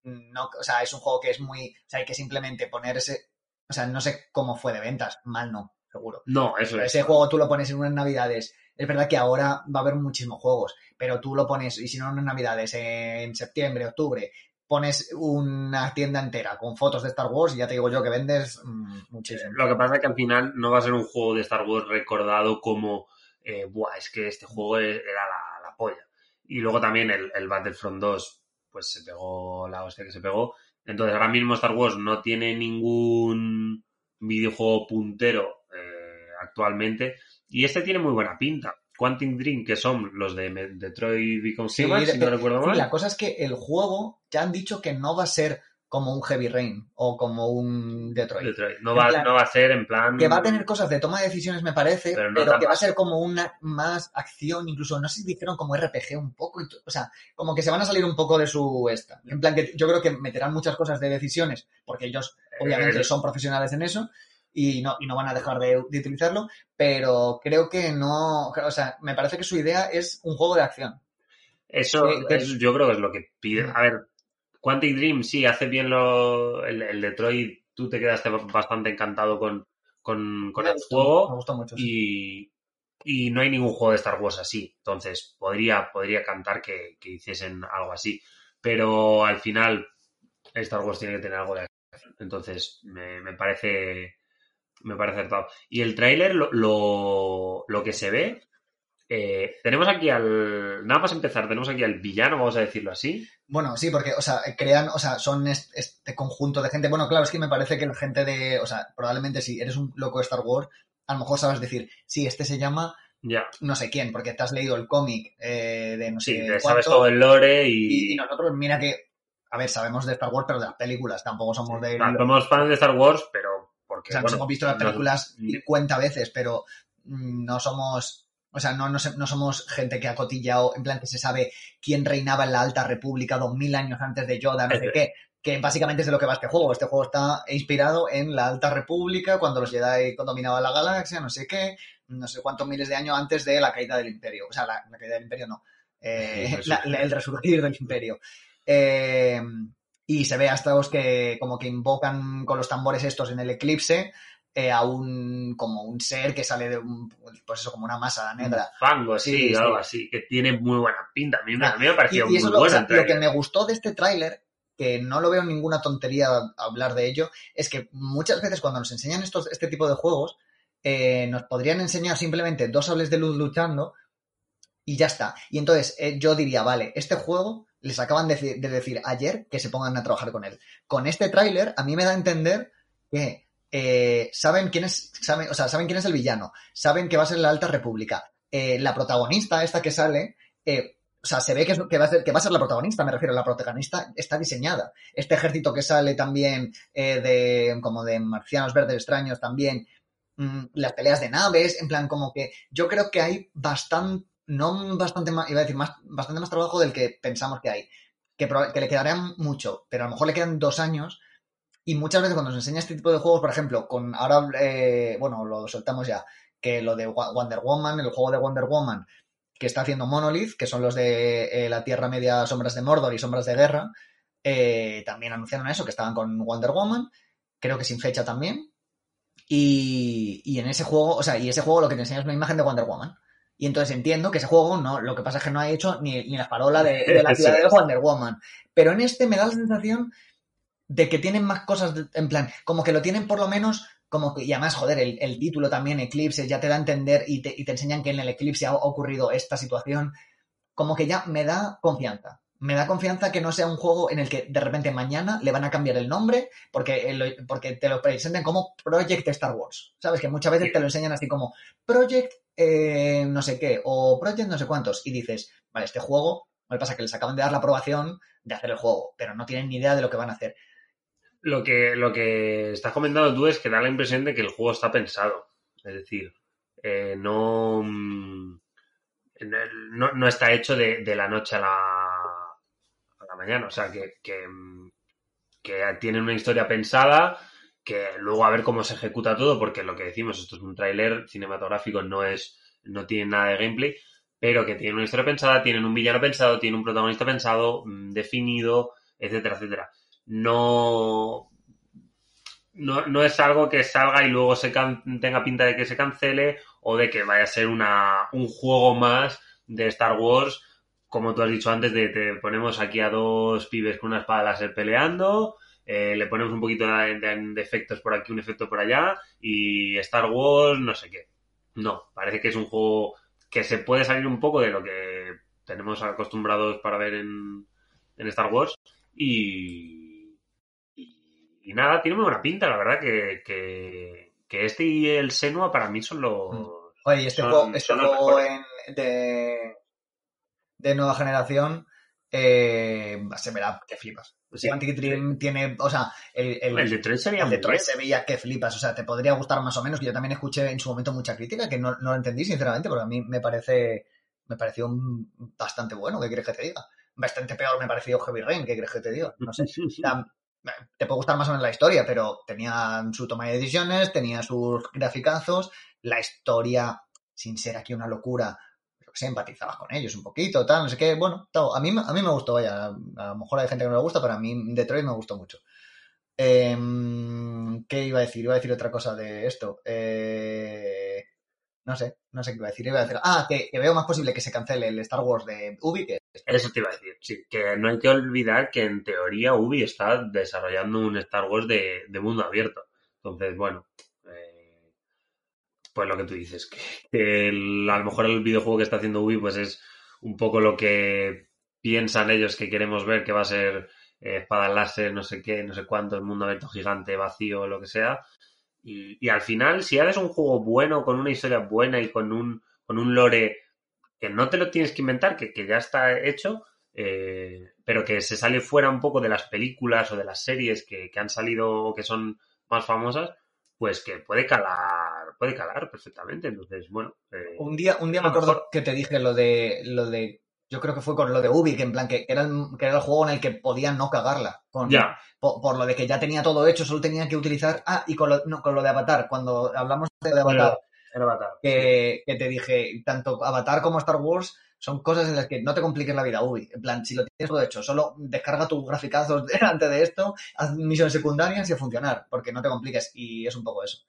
No, o sea, es un juego que es muy. O sea, hay que simplemente poner ese. O sea, no sé cómo fue de ventas. Mal no, seguro. No, eso Pero es. ese juego tú lo pones en unas navidades. Es verdad que ahora va a haber muchísimos juegos, pero tú lo pones, y si no en unas navidades, en septiembre, octubre, pones una tienda entera con fotos de Star Wars y ya te digo yo que vendes mm, muchísimo. Lo que pasa es que al final no va a ser un juego de Star Wars recordado como, eh, buah, es que este juego e- era la, la polla. Y luego también el, el Battlefront 2, pues se pegó la hostia que se pegó. Entonces ahora mismo Star Wars no tiene ningún videojuego puntero eh, actualmente. Y este tiene muy buena pinta. Quantic Dream, que son los de Detroit Become Sí, Human, si de- no recuerdo Sí, mal. la cosa es que el juego ya han dicho que no va a ser como un Heavy Rain o como un Detroit. Detroit. No, va, no va a ser en plan. Que va a tener cosas de toma de decisiones, me parece, Pero no que va a ser como una más acción, incluso no sé si dijeron como RPG un poco, o sea, como que se van a salir un poco de su esta. En plan que yo creo que meterán muchas cosas de decisiones, porque ellos obviamente Eh, son profesionales en eso y no, y no van a dejar de, de utilizarlo, pero creo que no, o sea, me parece que su idea es un juego de acción. Eso Sí, es- yo creo que es lo que pide. A ver, Quantic Dream sí hace bien lo, el, el Detroit. Tú te quedaste bastante encantado con, con, el gustó, juego. Me gustó mucho. y, y no hay ningún juego de Star Wars así. Entonces, podría, podría cantar que, que hiciesen algo así. Pero al final, Star Wars tiene que tener algo de acción. Entonces, me, me parece. Me parece acertado. Y el tráiler, lo, lo, lo que se ve. Eh, tenemos aquí al. Nada más empezar, tenemos aquí al villano, vamos a decirlo así. Bueno, sí, porque, o sea, crean, o sea, son est- este conjunto de gente. Bueno, claro, es que me parece que la gente de, o sea, probablemente si eres un loco de Star Wars, a lo mejor sabes decir, sí, este se llama Ya. no sé quién, porque te has leído el cómic eh, de no Sí, sé te sabes todo el lore y, y. y nosotros, mira que, a ver, sabemos de Star Wars, pero de las películas, tampoco somos de... Ah, somos fans de Star Wars, pero. Porque, o sea, nos bueno, hemos visto las películas 50 veces, pero mm, no somos... O sea, no, no, se- no somos gente que ha cotillado, en plan que se sabe quién reinaba en la Alta República dos mil años antes de Yoda, no sé qué. Que básicamente es de lo que va este juego. Este juego está inspirado en la Alta República, cuando los Jedi dominaban la galaxia, no sé qué, no sé cuántos miles de años antes de la caída del Imperio. O sea, la, la caída del Imperio no. Eh, El la- la- el resurgir del Imperio. Eh, y se ve hasta los que como que invocan con los tambores estos en el eclipse eh, a un como un ser que sale de un pues eso como una masa negra Fango, sí, Sí, sí. algo así, que tiene muy buena pinta. A mí, me- a mí me pareció y, y eso muy es lo, o sea, que me gustó de este tráiler que no lo veo ninguna tontería hablar de ello es que muchas veces cuando nos enseñan estos este tipo de juegos eh, nos podrían enseñar simplemente dos sables de luz luchando y ya está. Y entonces eh, yo diría, vale, este juego les acaban de, de decir ayer que se pongan a trabajar con él. Con este tráiler a mí me da a entender que eh, saben quién es, saben, o sea, saben quién es el villano, saben que va a ser la Alta República. Eh, la protagonista, esta que sale, eh, o sea, se ve que, es- que va a ser, que va a ser la protagonista, me refiero, la protagonista está diseñada. Este ejército que sale también de como de marcianos verdes extraños también, mm, las peleas de naves, en plan como que yo creo que hay bastante, no bastante más, iba a decir más, bastante más trabajo del que pensamos que hay. Que, que le quedarán mucho, pero a lo mejor le quedan dos años y muchas veces cuando nos enseña este tipo de juegos, por ejemplo, con ahora, eh, bueno, lo soltamos ya, que lo de Wonder Woman, el juego de Wonder Woman que está haciendo Monolith, que son los de eh, la Tierra Media, Sombras de Mordor y Sombras de Guerra, eh, también anunciaron eso, que estaban con Wonder Woman, creo que sin fecha también. Y, y en ese juego, o sea, y ese juego lo que te enseña es una imagen de Wonder Woman. Y entonces entiendo que ese juego no, lo que pasa es que no ha hecho ni, ni la parola de, de la ciudad de. Wonder Woman. Pero en este me da la sensación de que tienen más cosas, en plan, como que lo tienen por lo menos, como que, y además, joder, el, el título también, Eclipse, ya te da a entender y te, y te enseñan que en el Eclipse ha ocurrido esta situación, como que ya me da confianza. Me da confianza que no sea un juego en el que de repente mañana le van a cambiar el nombre porque, eh, porque te lo presenten como Project Star Wars. ¿Sabes? Que muchas veces te lo enseñan así como Project eh, no sé qué o Project no sé cuántos. Y dices, vale, este juego, lo que pasa que les acaban de dar la aprobación de hacer el juego, pero no tienen ni idea de lo que van a hacer. Lo que, lo que estás comentando tú es que da la impresión de que el juego está pensado. Es decir, eh, no, mm, no, no está hecho de, de la noche a la, a la mañana. O sea, que, que, mm, una historia pensada, que luego a ver cómo se ejecuta todo, porque lo que decimos, esto es un tráiler cinematográfico, no es, no tiene nada de gameplay, pero que tienen una historia pensada, tienen un villano pensado, tienen un protagonista pensado, mm, definido, etcétera, etcétera. No, no, no es algo que salga y luego se can- tenga pinta de que se cancele o de que vaya a ser una, un juego más de Star Wars, como tú has dicho antes, de te ponemos aquí a dos pibes con una espada láser peleando, eh, le ponemos un poquito de, de- efectos por aquí, un efecto por allá, y Star Wars, no sé qué. No, parece que es un juego que se puede salir un poco de lo que tenemos acostumbrados para ver en, en Star Wars. Y, y, nada, tiene muy buena pinta, la verdad, que, que, que este y el Senua para mí son los... Oye, y este Son- juego, este juego en- de, de nueva generación eh, se verá que flipas. Sí, Quantic Dream tiene, o sea, el, el, El Detroit sería el bien. se veía que flipas, o sea, te podría gustar más o menos. Yo también escuché en su momento mucha crítica que no, no lo entendí, sinceramente, porque a mí me parece, me pareció un- bastante bueno, ¿qué quieres que te diga? Bastante peor me pareció Heavy Rain, ¿qué quieres que te diga? No sé. O sea, te puede gustar más o menos la historia, pero tenía su toma de decisiones, tenía sus graficazos, la historia, sin ser aquí una locura, pero que empatizabas con ellos un poquito, tal, no sé qué. Bueno. A, mí, a mí me gustó, vaya. A lo mejor hay gente que no le gusta, pero a mí Detroit me gustó mucho. Em, ¿Qué iba a decir? Iba a decir otra cosa de esto. Eh, no sé, no sé qué iba a decir. Iba a decir ah, que, que veo más posible que se cancele el Star Wars de Ubi que Eso te iba a decir, sí, que no hay que olvidar que en teoría Ubi está desarrollando un Star Wars de, mundo abierto. Entonces, bueno, eh, pues lo que tú dices, que, a lo mejor el videojuego que está haciendo Ubi pues es un poco lo que piensan ellos que queremos ver, que va a ser eh, espada láser, no sé qué, no sé cuánto, el mundo abierto gigante, vacío, lo que sea. Y, y al final, si haces un juego bueno, con una historia buena y con un, con un lore que no te lo tienes que inventar, que, que ya está hecho, eh, pero que se sale fuera un poco de las películas o de las series que, que han salido o que son más famosas, pues que puede calar, puede calar perfectamente. Entonces, bueno, eh, Un día, un día me acuerdo mejor- que te dije lo de, lo de, yo creo que fue con lo de Ubi, que en plan que era el, que era el juego en el que podía no cagarla. Con, ya, por, por lo de que ya tenía todo hecho, solo tenía que utilizar, ah, y con lo, no, con lo de Avatar, cuando hablamos de Avatar, el Avatar. que, que te dije, tanto Avatar como Star Wars son cosas en las que no te compliques la vida, Ubi. En plan, si lo tienes todo hecho, solo descarga tus graficazos delante de esto, haz misiones secundarias y a funcionar, porque no te compliques, y es un poco eso.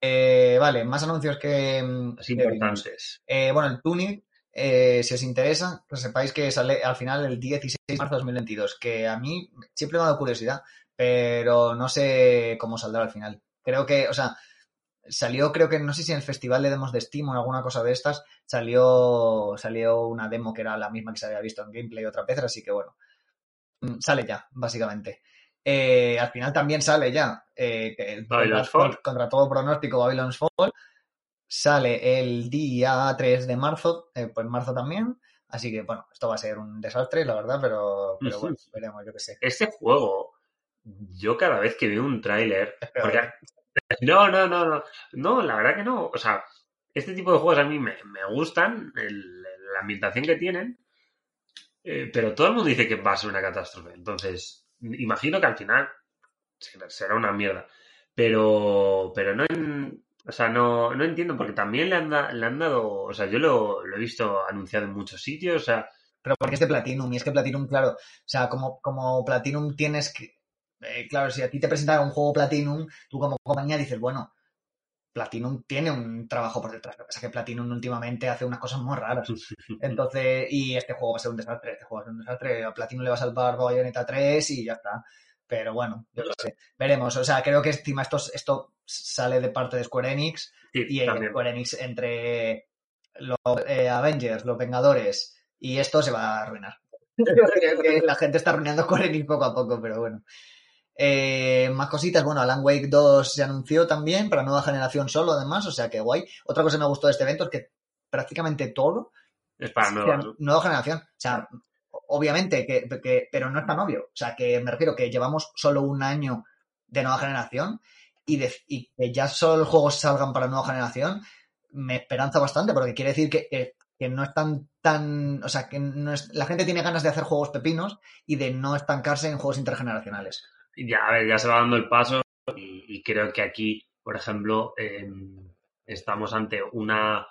Eh, vale, más anuncios que... mm, Es importantes. Eh, bueno, el Tunic, eh, si os interesa, que sepáis que sale al final el 16 de marzo de 2022, que a mí siempre me ha dado curiosidad, pero no sé cómo saldrá al final. Creo que, o sea, salió, creo que, no sé si en el festival de demos de Steam o en alguna cosa de estas, salió, salió una demo que era la misma que se había visto en gameplay otra vez, así que bueno, mm, sale ya, básicamente. Eh, al final también sale ya, eh, contra, Fall. contra todo pronóstico, Babylon's Fall. Sale el día 3 de marzo, eh, pues marzo también. Así que, bueno, esto va a ser un desastre, la verdad, pero, pero bueno, veremos, yo qué sé. Este juego, yo cada vez que veo un tráiler, porque no, no, no, no, no, la verdad que no, o sea, este tipo de juegos a mí me, gustan, la ambientación que tienen, eh, pero todo el mundo dice que va a ser una catástrofe, entonces, imagino que al final será- una mierda, pero, pero no, en- o sea, no, no entiendo, porque también le han, le han dado, o sea, yo lo, lo he visto anunciado en muchos sitios, o sea, Pero porque es de Platinum, y es que Platinum, claro, o sea, como, como Platinum tienes que. Eh, claro, si a ti te presentan un juego Platinum, tú como compañía dices, bueno, Platinum tiene un trabajo por detrás. Lo que pasa es que Platinum últimamente hace unas cosas muy raras. Entonces, y este juego va a ser un desastre, este juego va a ser un desastre. A Platinum le va a salvar Bayonetta 3 y ya está. Pero bueno, yo qué sé. Veremos. O sea, creo que encima esto, esto sale de parte de Square Enix sí, y también. Square Enix entre los eh, Avengers, los Vengadores y esto se va a arruinar. La gente está arruinando Square Enix poco a poco, pero bueno. Eh, más cositas, bueno, Alan Wake 2 se anunció también para nueva generación solo, además, o sea que guay. Otra cosa que me gustó de este evento es que prácticamente todo Es para ¿no? nueva generación. O sea, obviamente, que, que- pero no es tan obvio. O sea, que me refiero que llevamos solo un año de nueva generación y, de- y que ya solo los juegos salgan para nueva generación, me esperanza bastante, porque quiere decir que, que- que no están tan. O sea, que no es, la gente tiene ganas de hacer juegos pepinos y de no estancarse en juegos intergeneracionales. Ya, a ver, ya se va dando el paso y, creo que aquí, por ejemplo, eh, estamos ante una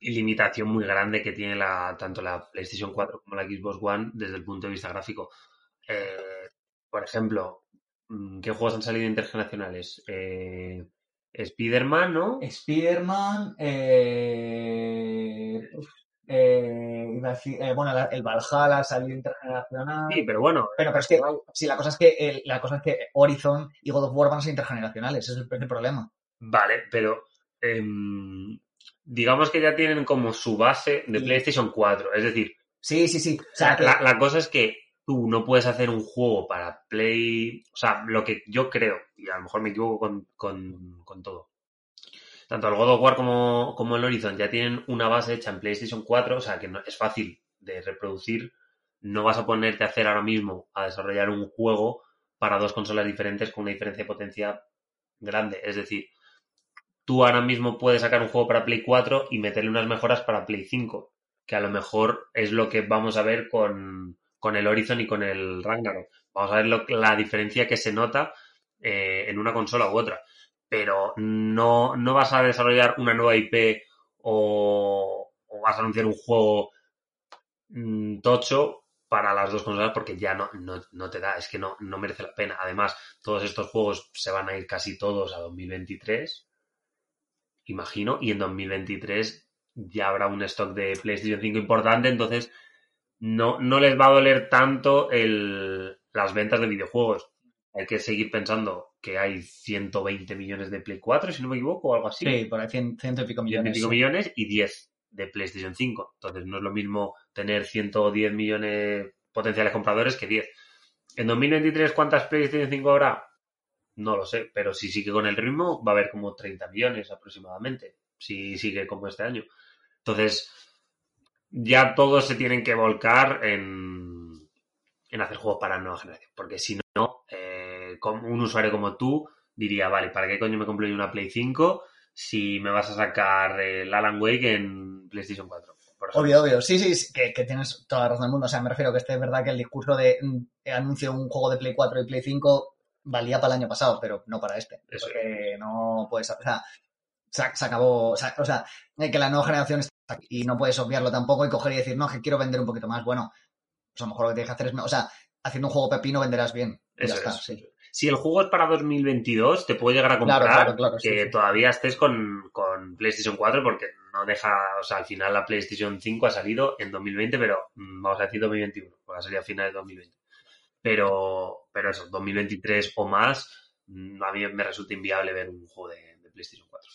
limitación muy grande que tiene la, tanto la PlayStation 4 como la Xbox One desde el punto de vista gráfico. Eh, por ejemplo, mm, ¿qué juegos han salido intergeneracionales? Eh, Spider-Man, ¿no? Spider-Man, eh, eh, eh, bueno, la- el Valhalla salió intergeneracional. Sí, pero bueno, Pero, pero es que, sí, la cosa es que, el- la cosa es que Horizon y God of War van a ser intergeneracionales, ese es el, el problema. Vale, pero em, digamos que ya tienen como su base de PlayStation 4. Es decir, Sí, sí, sí. O sea, la, que- la- la cosa es que tú no puedes hacer un juego para Play. O sea, lo que yo creo, y a lo mejor me equivoco con, con- con todo. Tanto el God of War como, como el Horizon ya tienen una base hecha en PlayStation 4, o sea que es fácil de reproducir no vas a ponerte a hacer ahora mismo a desarrollar un juego para dos consolas diferentes con una diferencia de potencia grande. Es decir, tú ahora mismo puedes sacar un juego para Play 4 y meterle unas mejoras para Play 5, que a lo mejor es lo que vamos a ver con, el Horizon y con el Ragnarok. Vamos a ver lo, la diferencia que se nota eh, en una consola u otra. Pero no, no vas a desarrollar una nueva IP o, vas a anunciar un juego mm, tocho para las dos consolas porque ya no, no, te da, es que no, no merece la pena. Además, todos estos juegos se van a ir casi todos a 2023, imagino, y en 2023 ya habrá un stock de PlayStation 5 importante, entonces no, no les va a doler tanto el, las ventas de videojuegos. Hay que seguir pensando que hay 120 millones de Play 4, si no me equivoco, o algo así. Sí, por ahí ciento y pico millones. y pico millones y 10 de PlayStation 5. Entonces no es lo mismo tener 110 millones potenciales compradores que 10. En 2023, ¿cuántas PlayStation 5 habrá? No lo sé, pero si sigue con el ritmo, va a haber como 30 millones aproximadamente, si sigue como este año. Entonces, ya todos se tienen que volcar en, en hacer juegos para la nueva generación, porque si no, eh, un usuario como tú diría, vale, ¿para qué coño me compro yo una Play 5 si me vas a sacar el Alan Wake en PlayStation 4? Obvio, obvio. Sí, sí, que, tienes toda la razón del mundo. O sea, me refiero que este es verdad que el discurso de mm, anuncio un juego de Play 4 y Play 5 valía para el año pasado, pero no para este. Eso porque no puedes. O sea, se, acabó. O sea, que la nueva generación está aquí y no puedes obviarlo tampoco y coger y decir, no, que quiero vender un poquito más. Bueno, pues a lo mejor lo que tienes que hacer es. O sea, haciendo un juego pepino venderás bien. Eso está, sí si el juego es para 2022, te puede llegar a comprar que todavía estés con, PlayStation 4 porque no deja, o sea, al final la PlayStation 5 ha salido en 2020, pero mm, vamos a decir 2021, porque sería a finales de 2020. Pero, pero eso, 2023 o más, mm, a mí me resulta inviable ver un juego de, PlayStation 4.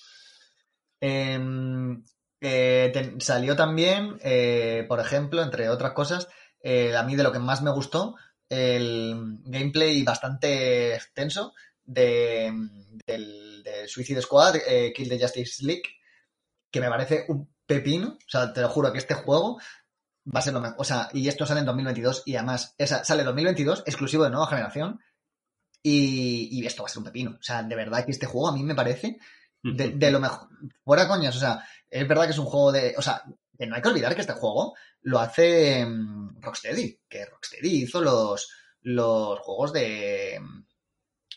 Em, eh, salió también, eh, por ejemplo, entre otras cosas, eh, a mí de lo que más me gustó el gameplay bastante extenso de, del, Suicide Squad, eh, Kill the Justice League, que me parece un pepino. O sea, te lo juro que este juego va a ser lo mejor. O sea, y esto sale en 2022 y además esa, sale en 2022 exclusivo de nueva generación. Y, esto va a ser un pepino. O sea, de verdad que este juego a mí me parece de, lo mejor. Fuera coñas, o sea, es verdad que es un juego de. O sea, no hay que olvidar que este juego lo hace mm, Rocksteady, que Rocksteady hizo los, los juegos de,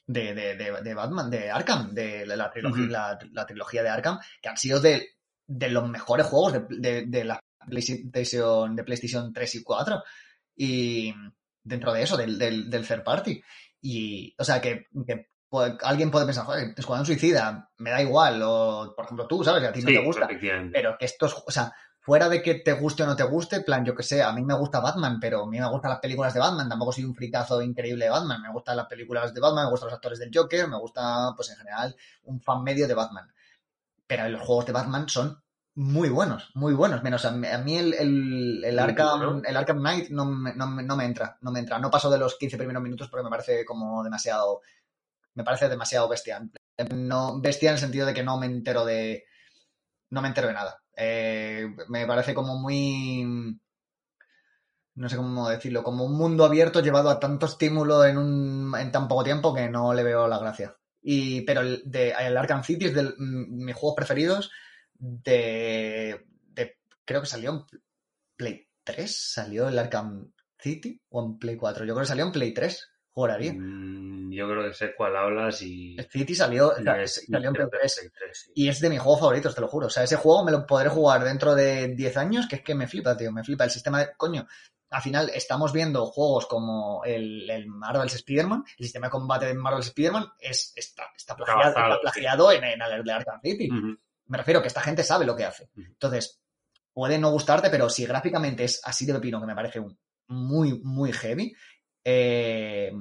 de, de, Batman, de Arkham, de la trilogía, la, trilogía de Arkham, que han sido de, los mejores juegos de, la PlayStation, de PlayStation 3 y 4. Y dentro de eso, del, del, third party. Y, o sea, que, alguien puede pensar, joder, Escuadrón Suicida, me da igual, o por ejemplo tú, ¿sabes? Que a ti no te gusta. Pero que estos, o sea, fuera de que te guste o no te guste, plan, yo que sé, a mí me gusta Batman, pero a mí me gustan las películas de Batman, tampoco soy un fricazo increíble de Batman, me gustan las películas de Batman, me gustan los actores del Joker, me gusta, pues en general, un fan medio de Batman. Pero los juegos de Batman son muy buenos, muy buenos, menos a, mí el, el, Arkham, el Arkham Knight no, no, no, me entra, no me entra, no paso de los 15 primeros minutos porque me parece como demasiado, me parece demasiado bestia. No, bestia en el sentido de que no me entero de, no me entero de nada. Eh, me parece como muy no sé cómo decirlo, como un mundo abierto llevado a tanto estímulo en, un, en tan poco tiempo que no le veo la gracia. Y, pero el, de, el Arkham City es de mis juegos preferidos de, de, Creo que salió en Play 3, salió el Arkham City o en Play 4. Yo creo que salió en Play 3 jugaría. Mm, yo creo que sé cuál hablas y. City salió, salió en PS3. Y es de mis juegos favoritos, te lo juro. O sea, ese juego me lo podré jugar dentro de 10 años, que es que me flipa, tío. Me flipa el sistema de. Coño. Al final estamos viendo juegos como el, el Marvel's Spider-Man. El sistema de combate de Marvel's Spider-Man es, está, está plagiado, en, el de Arkham City. Me refiero que esta gente sabe lo que hace. Entonces, puede no gustarte, pero si gráficamente es así de pepino, que me parece un, muy, muy heavy, eh,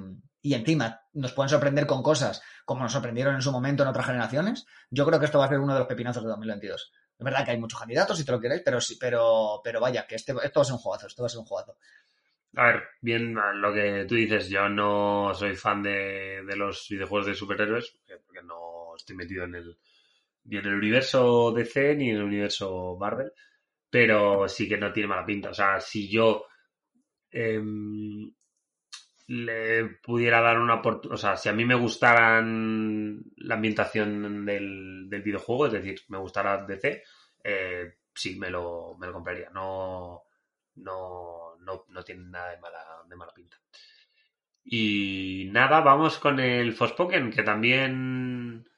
y encima nos pueden sorprender con cosas como nos sorprendieron en su momento en otras generaciones, yo creo que esto va a ser uno de los pepinazos de 2022. Es verdad que hay muchos candidatos, si te lo queréis, pero, pero, pero vaya, que este, esto va a ser un jugazo, esto va a ser un jugazo. A ver, bien lo que tú dices, yo no soy fan de, los videojuegos de superhéroes, porque no estoy metido en el, ni en el universo DC ni en el universo Marvel, pero sí que no tiene mala pinta. O sea, si yo em, le pudiera dar una oportunidad. O sea, si a mí me gustaran la ambientación del, del videojuego, es decir, me gustara DC, eh, sí, me lo, me lo compraría. No, no, no, no tiene nada de mala, de mala pinta. Y nada, vamos con el Forspoken, que también,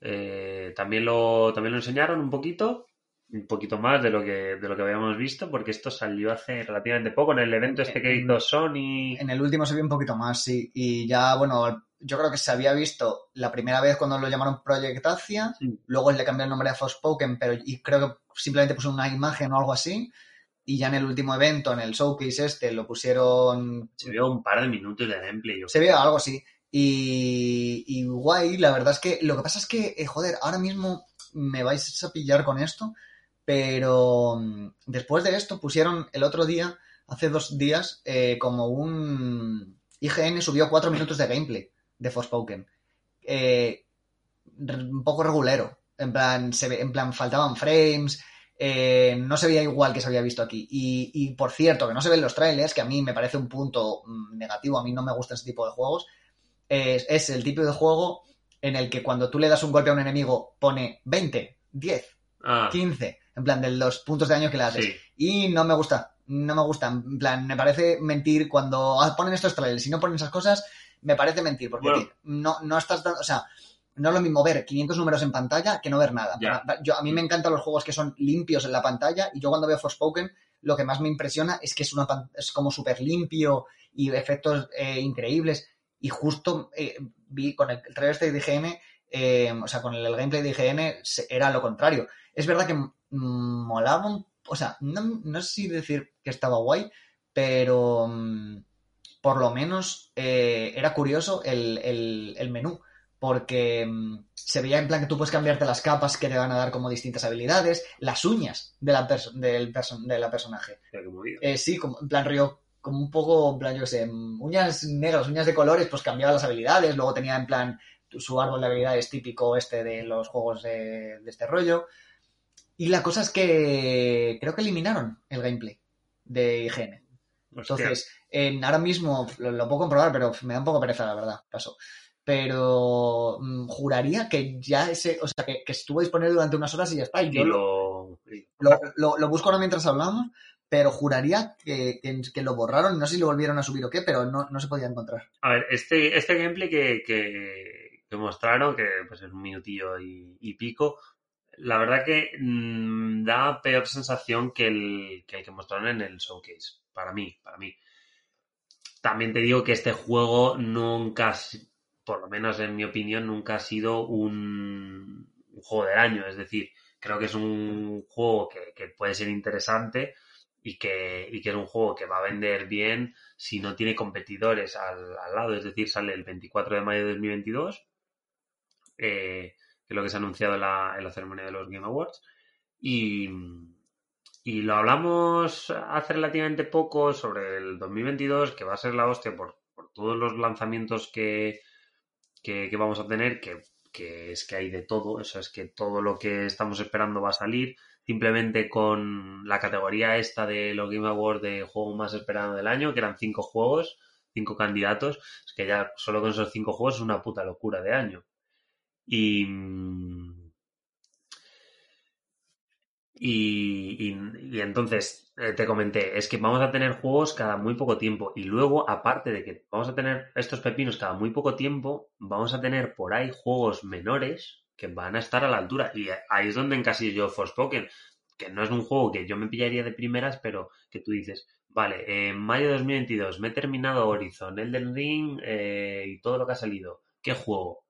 eh, también, lo, también lo enseñaron un poquito un poquito más de lo que de lo que habíamos visto porque esto salió hace relativamente poco en el evento este que hizo Sony. en el último se vio un poquito más sí. Y ya bueno yo creo que se había visto la primera vez cuando lo llamaron Project Asia Sí. luego le cambió el nombre a Forspoken pero y creo que simplemente puso una imagen o algo así y ya en el último evento en el showcase este lo pusieron se vio un par de minutos de gameplay yo se ve algo así y, y guay la verdad es que lo que pasa es que eh, joder ahora mismo me vais a pillar con esto pero mm, después de esto pusieron el otro día, hace dos días, eh, como un... IGN subió cuatro minutos de gameplay de Forspoken. Eh, un poco regulero. En plan, se ve- en plan faltaban frames, eh, no se veía igual que se había visto aquí. Y, y, por cierto, que no se ven los trailers, que a mí me parece un punto mm, negativo, a mí no me gusta ese tipo de juegos. Es, es el tipo de juego en el que cuando tú le das un golpe a un enemigo pone 20, 10, ah 15, en plan de los puntos de daño que le haces. sí Y no me gusta, no me gusta. En plan, me parece mentir cuando ponen estos trailers y no ponen esas cosas, me parece mentir, porque Bueno. no, no estás dando, o sea, no es lo mismo ver 500 números en pantalla que no ver nada. Yo, a mí me encantan los juegos que son limpios en la pantalla y yo cuando veo Forspoken lo que más me impresiona es que es, una, es como súper limpio y efectos eh, increíbles y justo eh, vi con el trailer este de IGN, eh, o sea, con el, el gameplay de IGN era lo contrario. Es verdad que molaba, un- o sea, no, no sé si decir que estaba guay, pero mm, por lo menos eh, era curioso el, el- el menú, porque mm, se veía en plan que tú puedes cambiarte las capas que te van a dar como distintas habilidades, las uñas de la, perso- del perso- de la personaje. Eh, sí, como, en plan río, como un poco, en plan, yo qué sé, mm, uñas negras, uñas de colores, pues cambiaba las habilidades, luego tenía en plan su árbol de habilidades típico este de los juegos de, de este rollo. Y la cosa es que creo que eliminaron el gameplay de IGN. Hostia. Entonces, en, ahora mismo lo, lo puedo comprobar, pero me da un poco pereza, la verdad, paso. Pero mm, juraría que ya ese, o sea, que, que estuvo disponible durante unas horas y ya está. Y yo lo, lo, y- lo, lo- lo busco ahora mientras hablamos, pero juraría que, que- que lo borraron, no sé si lo volvieron a subir o qué, pero no, no se podía encontrar. A ver, este, este gameplay que, que, que mostraron, que pues es un minutillo y, y pico, la verdad que mm, da peor sensación que el, que el que mostraron en el showcase. Para mí, para mí. También te digo que este juego nunca, por lo menos en mi opinión, nunca ha sido un, un juego del año. Es decir, creo que es un juego que, que puede ser interesante y que, y que es un juego que va a vender bien si no tiene competidores al, al lado. Es decir, sale el 24 de mayo de 2022, eh, que es lo que se ha anunciado en la, en la ceremonia de los Game Awards. Y, y lo hablamos hace relativamente poco sobre el 2022, que va a ser la hostia por, por todos los lanzamientos que, que, vamos a tener, que, que es que hay de todo, eso es que todo lo que estamos esperando va a salir, simplemente con la categoría esta de los Game Awards de juego más esperado del año, que eran cinco juegos, cinco candidatos, es que ya solo con esos cinco juegos es una puta locura de año. Y, y, y- y entonces eh, te comenté, es que vamos a tener juegos cada muy poco tiempo y luego, aparte de que vamos a tener estos pepinos cada muy poco tiempo, vamos a tener por ahí juegos menores que van a estar a la altura. Y ahí es donde encasillo yo Forspoken, que no es un juego que yo me pillaría de primeras, pero que tú dices, vale, en mayo de 2022 me he terminado Horizon, Elden Ring eh, y todo lo que ha salido. ¿Qué juego?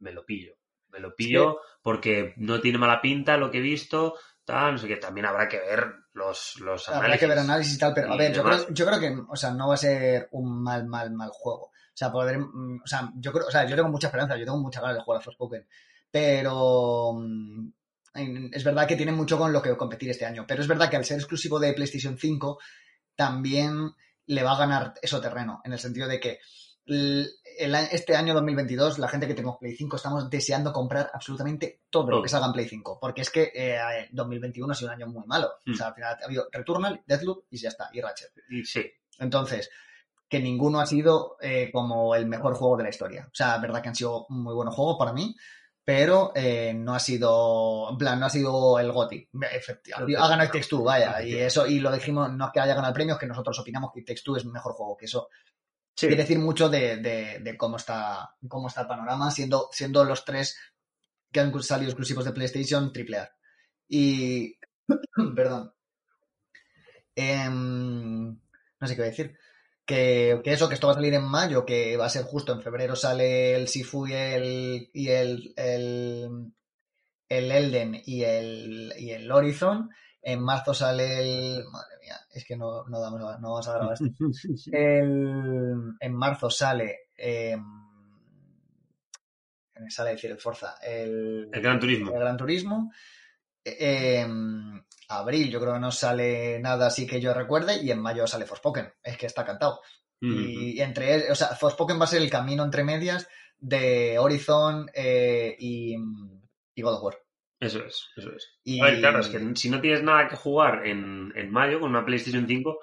Me lo pillo. Me lo pillo porque no tiene mala pinta lo que he visto, tal, no sé qué. También habrá que ver los, los Habrá análisis. que ver análisis y tal, pero a ver, yo creo, yo creo que, o sea, no va a ser un mal, mal, mal juego. O sea, mm, o sea, yo creo, o sea, yo tengo mucha esperanza, yo tengo mucha ganas de jugar a Forspoken, pero mm, es verdad que tiene mucho con lo que competir este año, pero es verdad que al ser exclusivo de PlayStation 5 también le va a ganar eso terreno, en el sentido de que el- este año 2022, la gente que tenemos Play 5 estamos deseando comprar absolutamente todo lo que salga en Play 5, porque es que eh, 2021 ha sido un año muy malo. Mm. O sea, al final ha habido Returnal, Deathloop y ya está, y Ratchet. Y sí, Entonces, que ninguno ha sido eh, como el mejor juego de la historia. O sea, verdad que han sido muy buenos juegos para mí, pero eh, no ha sido, en plan, no ha sido el. Efectivamente, ha ganado el Two, vaya, y eso, y lo dijimos, no es que haya ganado el premio, es que nosotros opinamos que Two es mejor juego, que eso Quiere decir mucho de, de- de cómo está cómo está el panorama, siendo, siendo los tres que han salido exclusivos de PlayStation AAA. Y, perdón, Em, no sé qué voy a decir. Que, que eso, que esto va a salir en mayo, que va a ser justo en febrero sale el Sifu y el, y el, el, el Elden y el, y el Horizon. En marzo sale el. Madre mía, es que no, no, damos, no vamos a grabar esto. El- en marzo sale. me sale decir el Forza. El, El Gran Turismo. el Gran Turismo. Eh, abril yo creo que no sale nada así que yo recuerde y en mayo sale Forspoken. Es que está cantado. Y entre, o sea, Forspoken va a ser el camino entre medias de Horizon eh, y, y God of War. Eso es, eso es. Y- A ver, claro, es que si no tienes nada que jugar en, en mayo con una PlayStation 5,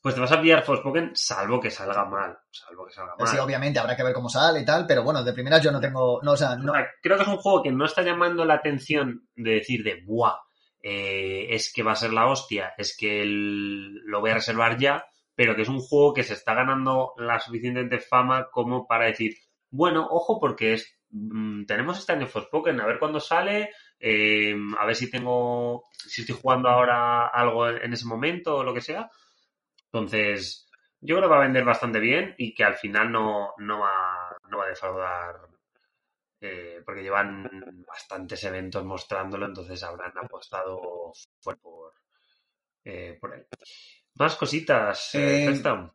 pues te vas a pillar Forspoken salvo que salga mal. Salvo que salga mal. Sí, obviamente habrá que ver cómo sale y tal, pero bueno, de primeras yo no tengo, no, o sea, no, creo que es un juego que no está llamando la atención de decir de ¡buah! eh, es que va a ser la hostia, es que el- lo voy a reservar ya, pero que es un juego que se está ganando la suficiente fama como para decir, bueno, ojo, porque es, mm, tenemos este año Forspoken, a ver cuándo sale, eh, a ver si tengo, si estoy jugando ahora algo en ese momento o lo que sea. Entonces, yo creo que va a vender bastante bien y que al final no, no, va, no va a defraudar eh, porque llevan bastantes eventos mostrándolo, entonces habrán apostado fuerte por, eh, por él. Más cositas, eh,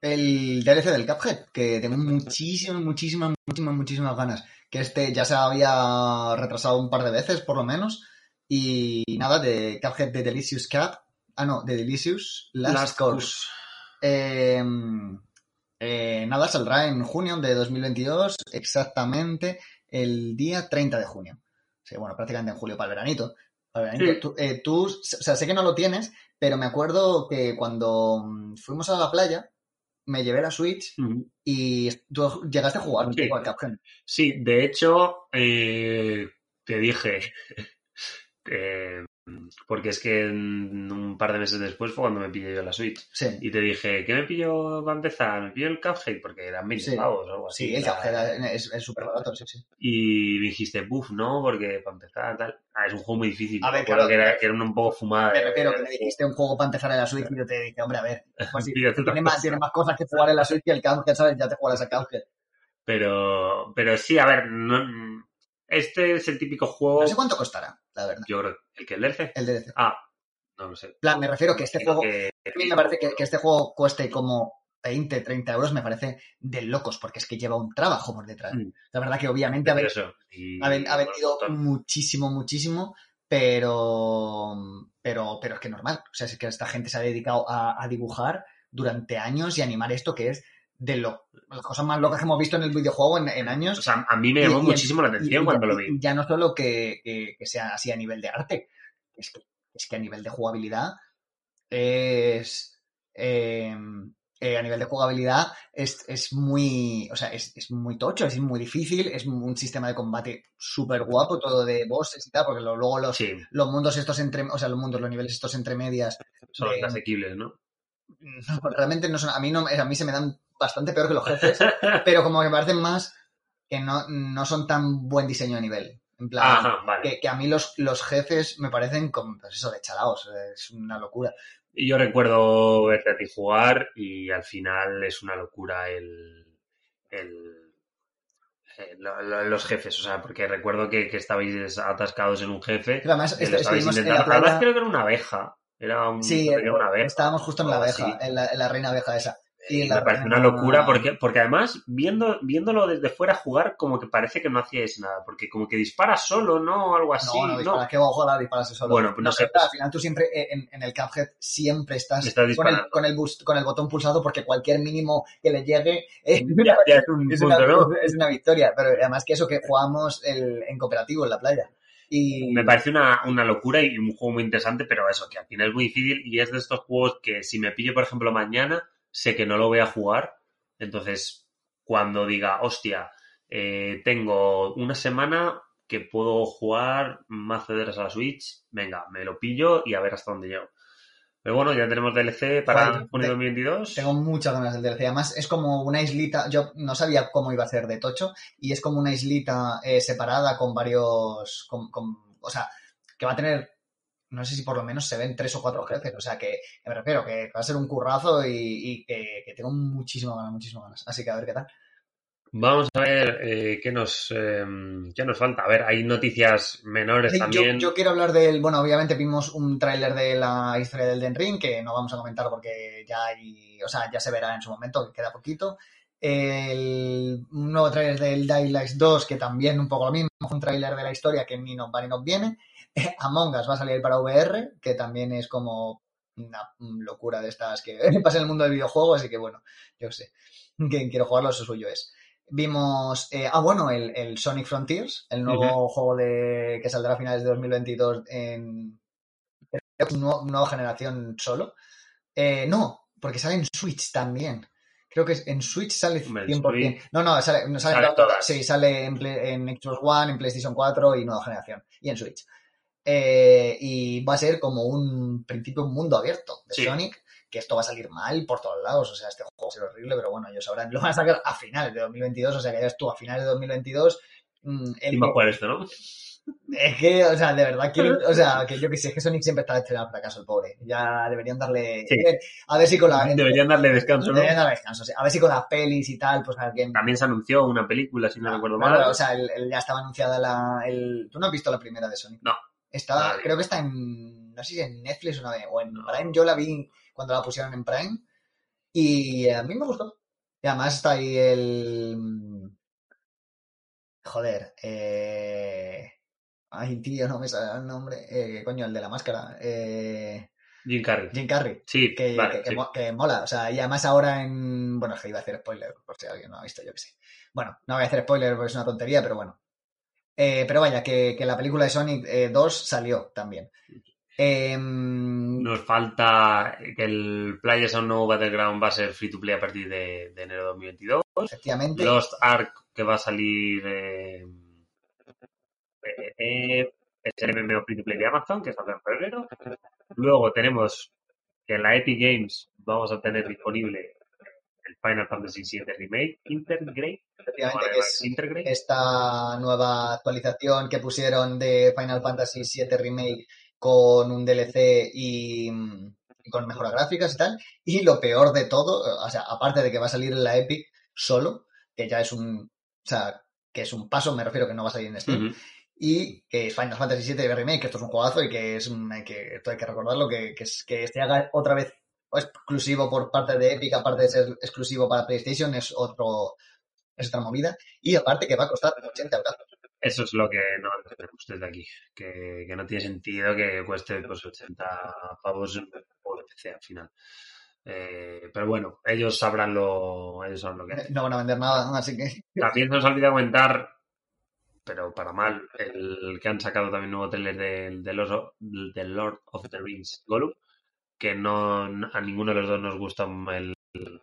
Eh, el DLC del Cuphead, que tengo muchísimas, muchísimas, muchísimas, muchísimas ganas. Que este ya se había retrasado un par de veces, por lo menos. Y nada, de Cuphead de Delicious Cup. Ah, no, de Delicious Last, Last Course. Eh, eh, nada, saldrá en junio de 2022, exactamente el día 30 de junio. Sí, bueno, prácticamente en julio para el veranito. Para el veranito. Sí. Tú, eh, tú, o sea, sé que no lo tienes, pero me acuerdo que cuando mm, fuimos a la playa, me llevé la Switch y tú llegaste a jugar un Sí. poco al Cuphead. Sí, de hecho, eh, te dije, eh, porque es que un par de meses después fue cuando me pillé yo la Switch. Sí, Y te dije, ¿qué me pillo para empezar? Me pillo el Cuphead porque eran 20 Sí. pavos o algo así. sí, el Cuphead es súper barato, sí, sí. Y me dijiste, buf, no, porque para empezar, tal. Ah, es un juego muy difícil. A ver, claro, que, era, que era un poco fumada. Me refiero que me dijiste un juego para empezar en la Switch y yo te dije, hombre, a ver, pues tiene, más, tiene más cosas que jugar en la Switch que el Cuphead, ¿sabes? Ya te juegas a Cuphead. Pero, pero sí, a ver, no- este es el típico juego. No sé cuánto costará, la verdad, Yo creo el que el DLC. el DLC. Ah, no lo sé. En plan, me refiero que este juego, que- a mí me parece que, que este juego cueste como 20, 30 euros, me parece de locos, porque es que lleva un trabajo por detrás. Mm. La verdad que obviamente ha. Y- vendido muchísimo, muchísimo, pero, pero, pero es que normal. O sea, es que esta gente se ha dedicado a, a dibujar durante años y animar esto que es de lo, las cosas más locas que hemos visto en el videojuego en, en años. O sea, a mí me llamó y- muchísimo la atención y cuando lo vi. ya no solo que, que- que sea así a nivel de arte, es que, es que a nivel de jugabilidad es. eh, eh, a nivel de jugabilidad es, es muy. O sea, es, es muy tocho, es muy difícil, es un sistema de combate súper guapo, todo de bosses y tal, porque lo- luego los, Sí, los mundos estos entre. O sea, los mundos, los niveles estos entre medias. son de- asequibles, ¿no? no, realmente no son. A mí, no, a mí se me dan bastante peor que los jefes, pero como que me parecen más que no, no son tan buen diseño a nivel. En plan, Ajá, vale. que, que a mí los, los jefes me parecen como, pues eso, de chalaos, es una locura. Y yo recuerdo verte a ti jugar y al final es una locura el, el, eh, lo- lo- los jefes, o sea, porque recuerdo que, que estabais atascados en un jefe. Pero además, y est- lo estabais estuvimos en la intentando. Además playa. creo que era una abeja. Era un, Sí, era una abeja. estábamos justo en la abeja, así. en la, en la reina abeja esa. Me parece una locura porque, porque además, viendo, viéndolo desde fuera jugar, como que parece que no hacíais nada, porque como que dispara solo, ¿no? O algo así. no, no, dispara, que ojalá disparase solo. Bueno, pues no sé, pero al final tú siempre, eh, en, en el Cuphead, siempre estás, Estás con, el, con, el bus- con el botón pulsado porque cualquier mínimo que le llegue Ya, ya es un es, punto, una, ¿no? es una victoria. Pero además que eso que jugamos el- en cooperativo en la playa. Y Me parece una, una locura y un juego muy interesante, pero eso, que al final es muy difícil y es de estos juegos que si me pillo, por ejemplo, mañana, sé que no lo voy a jugar, entonces cuando diga, hostia, eh, tengo una semana que puedo jugar más cederes a la Switch, venga, me lo pillo y a ver hasta dónde llego. Pero bueno, ya tenemos DLC para Joder, junio te- 2022. Tengo muchas ganas del DLC. Además, es como una islita. Yo no sabía cómo iba a ser de Tocho. Y es como una islita eh, separada con varios. Con, con- o sea, que va a tener. No sé si por lo menos se ven tres o cuatro jefes. O sea, que, me refiero que va a ser un currazo y, y que, que tengo muchísimas ganas, muchísimas ganas. Así que a ver qué tal. Vamos a ver eh, qué, nos, eh, qué nos falta. A ver, hay noticias menores Sí, Yo, también. yo quiero hablar del. Bueno, obviamente vimos un tráiler de la historia del Den Ring que no vamos a comentar porque ya hay. O sea, ya se verá en su momento, que queda poquito. El un nuevo tráiler del Dying Light 2, que también un poco lo mismo, un tráiler de la historia que ni nos va ni nos viene. Among Us va a salir para VR, que también es como una locura de estas que pasa en el mundo del videojuego, así que bueno, yo sé. Quien quiero jugarlo, eso suyo es. Vimos, eh, ah, bueno, el, el Sonic Frontiers, el nuevo juego de, que saldrá a finales de 2022 en nueva generación solo. Eh, no, porque sale en Switch también. Creo que en Switch sale Hombre, 100%. Switch- No, no, sale, no sale, Sale en todas. Sí, sale en, en Xbox One, en PlayStation 4 y nueva generación. Y en Switch. Eh, y va a ser como un principio, un mundo abierto de Sí. Sonic, que esto va a salir mal por todos lados. O sea, este juego va a ser horrible, pero bueno, ellos sabrán. Lo van a sacar a finales de 2022, o sea, que ya tú, a finales de 2022. mm, el ¿Quién va a que- jugar esto, no? es que, o sea, de verdad quiero, o sea, que yo que sé, es que Sonic siempre está destinado al fracaso, el pobre. Ya deberían darle, Sí. a ver si con la, Deberían darle descanso, ¿no? deberían darle descanso, a ver si con las pelis y tal, pues alguien, También se anunció una película, si no recuerdo Claro, mal. o sea, el- el- ya estaba anunciada la, el, tú no has visto la primera de Sonic. No. Está, Vale. creo que está en, no sé si en Netflix o, no, o en. Prime, yo la vi cuando la pusieron en Prime y a mí me gustó. Y además está ahí el, joder, eh, ay tío, no me sale el nombre, eh, coño, el de la máscara, eh, Jim Carrey. Jim Carrey. Sí, Que, vale. que- que sí. mo- que mola, o sea, y además ahora en. Bueno, es que iba a hacer spoiler, por si alguien no ha visto, yo que sé. Bueno, no voy a hacer spoiler porque es una tontería, pero bueno. Eh, pero vaya, que, que la película de Sonic eh, 2 salió también. Em, Nos falta que el Players Unknown Battleground va a ser free to play a partir de, de enero de 2022. efectivamente, Lost Ark que va a salir eh, eh, eh, es el MMO free to play de Amazon que saldrá en febrero. Luego tenemos que en la Epic Games vamos a tener disponible el Final Fantasy VII Remake Intergrade. es Intergrade. esta nueva actualización que pusieron de Final Fantasy VII Remake con un DLC y, y con mejoras gráficas y tal. Y lo peor de todo, o sea, aparte de que va a salir en la Epic solo, que ya es un, o sea, que es un paso, me refiero que no va a salir en Steam, y que es Final Fantasy VII Remake, que esto es un juegazo y que es un- que esto hay que recordarlo, que, que, es, que se haga otra vez exclusivo por parte de Epic, aparte de ser exclusivo para PlayStation, es otro es otra movida. Y aparte que va a costar 80 euros. Eso es lo que no entendemos desde aquí. Que, que no tiene sentido que cueste pues 80 pavos de PC al final. Eh, pero bueno, ellos sabrán lo, ellos sabrán lo que hacen. No van a vender nada, así que También se nos olvida comentar, pero para mal, el que han sacado también nuevo trailer del del Lord of the Rings Gollum, que no a ninguno de los dos nos gusta el, el,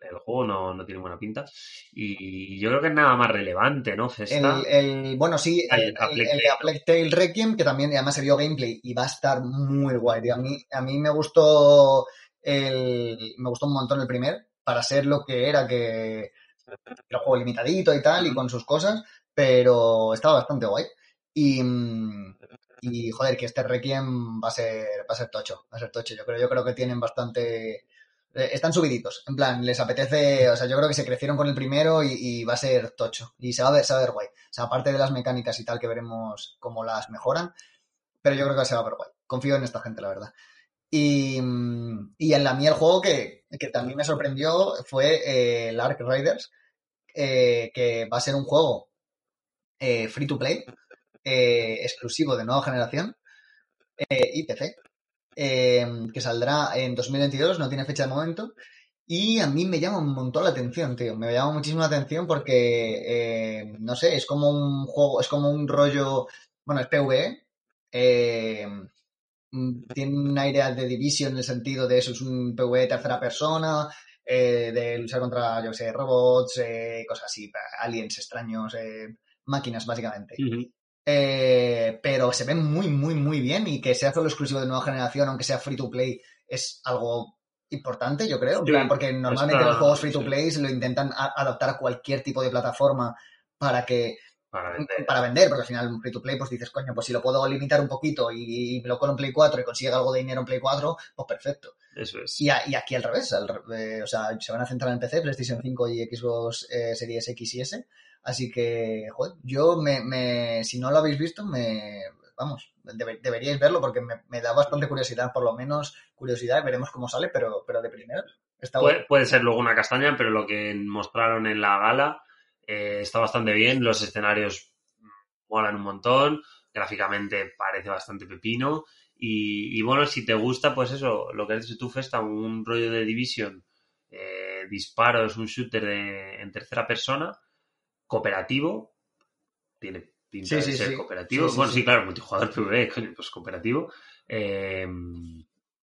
el juego, no, no tiene buena pinta. Y yo creo que es nada más relevante, ¿no? Festa. el, el- bueno, sí, el, de A Plague Tale Requiem, que también además se vio gameplay y va a estar muy guay. tío. A mí, a mí me gustó el, me gustó un montón el primer, para ser lo que era, que era un juego limitadito y tal, y con sus cosas, pero estaba bastante guay. Y, y joder, que este Requiem va a ser, va a ser tocho, va a ser tocho. Yo creo, yo creo que tienen bastante. eh, Están subiditos, en plan, les apetece, o sea, yo creo que se crecieron con el primero y, va a ser tocho. Y se va a ver, se va a ver guay. O sea, aparte de las mecánicas y tal, que veremos cómo las mejoran, pero yo creo que se va a ver guay. Confío en esta gente, la verdad. Y, y en la mía el juego que, que también me sorprendió fue eh, el Ark Riders, eh, que va a ser un juego eh, free to play, eh, exclusivo de nueva generación eh, PC, eh, que saldrá en 2022, no tiene fecha de momento. Y a mí me llama un montón la atención, tío. Me llama muchísimo la atención porque, eh, no sé, es como un juego, es como un rollo, bueno, es PvE. mm, tiene un aire de Division en el sentido de eso, es un PvE tercera persona. eh, de luchar contra, yo sé, robots, eh, cosas así, aliens extraños, máquinas, básicamente. Eh, pero se ve muy, muy, muy bien y que sea solo exclusivo de nueva generación, aunque sea free to play, es algo importante, yo creo. Sí, porque normalmente está- los juegos free to sí. play se lo intentan a- adaptar a cualquier tipo de plataforma para que Para vender. para vender, porque al final free to play, pues dices, coño, pues si lo puedo limitar un poquito y, y me lo colo en Play 4 y consigue algo de dinero en Play 4, pues perfecto. Eso es. Y, a- y aquí al revés, al eh, o sea, se van a centrar en PC, PlayStation 5 y Xbox eh, Series X y S. Así que, joder, yo me, me- si no lo habéis visto, me, vamos, debe- deberíais verlo porque me, me da bastante curiosidad, por lo menos curiosidad, veremos cómo sale, pero, pero de primera está Puede, bueno. puede ser luego una castaña, pero lo que mostraron en la gala eh, está bastante bien. Los escenarios molan un montón. Gráficamente parece bastante pepino. Y, y bueno, si te gusta, pues eso, lo que dicho tú, Festa, un rollo de Division, eh, disparos, un shooter de- en tercera persona, cooperativo, tiene pinta Sí, de sí, ser sí. cooperativo. Bueno, sí. claro, multijugador PvE, coño, pues cooperativo. Eh,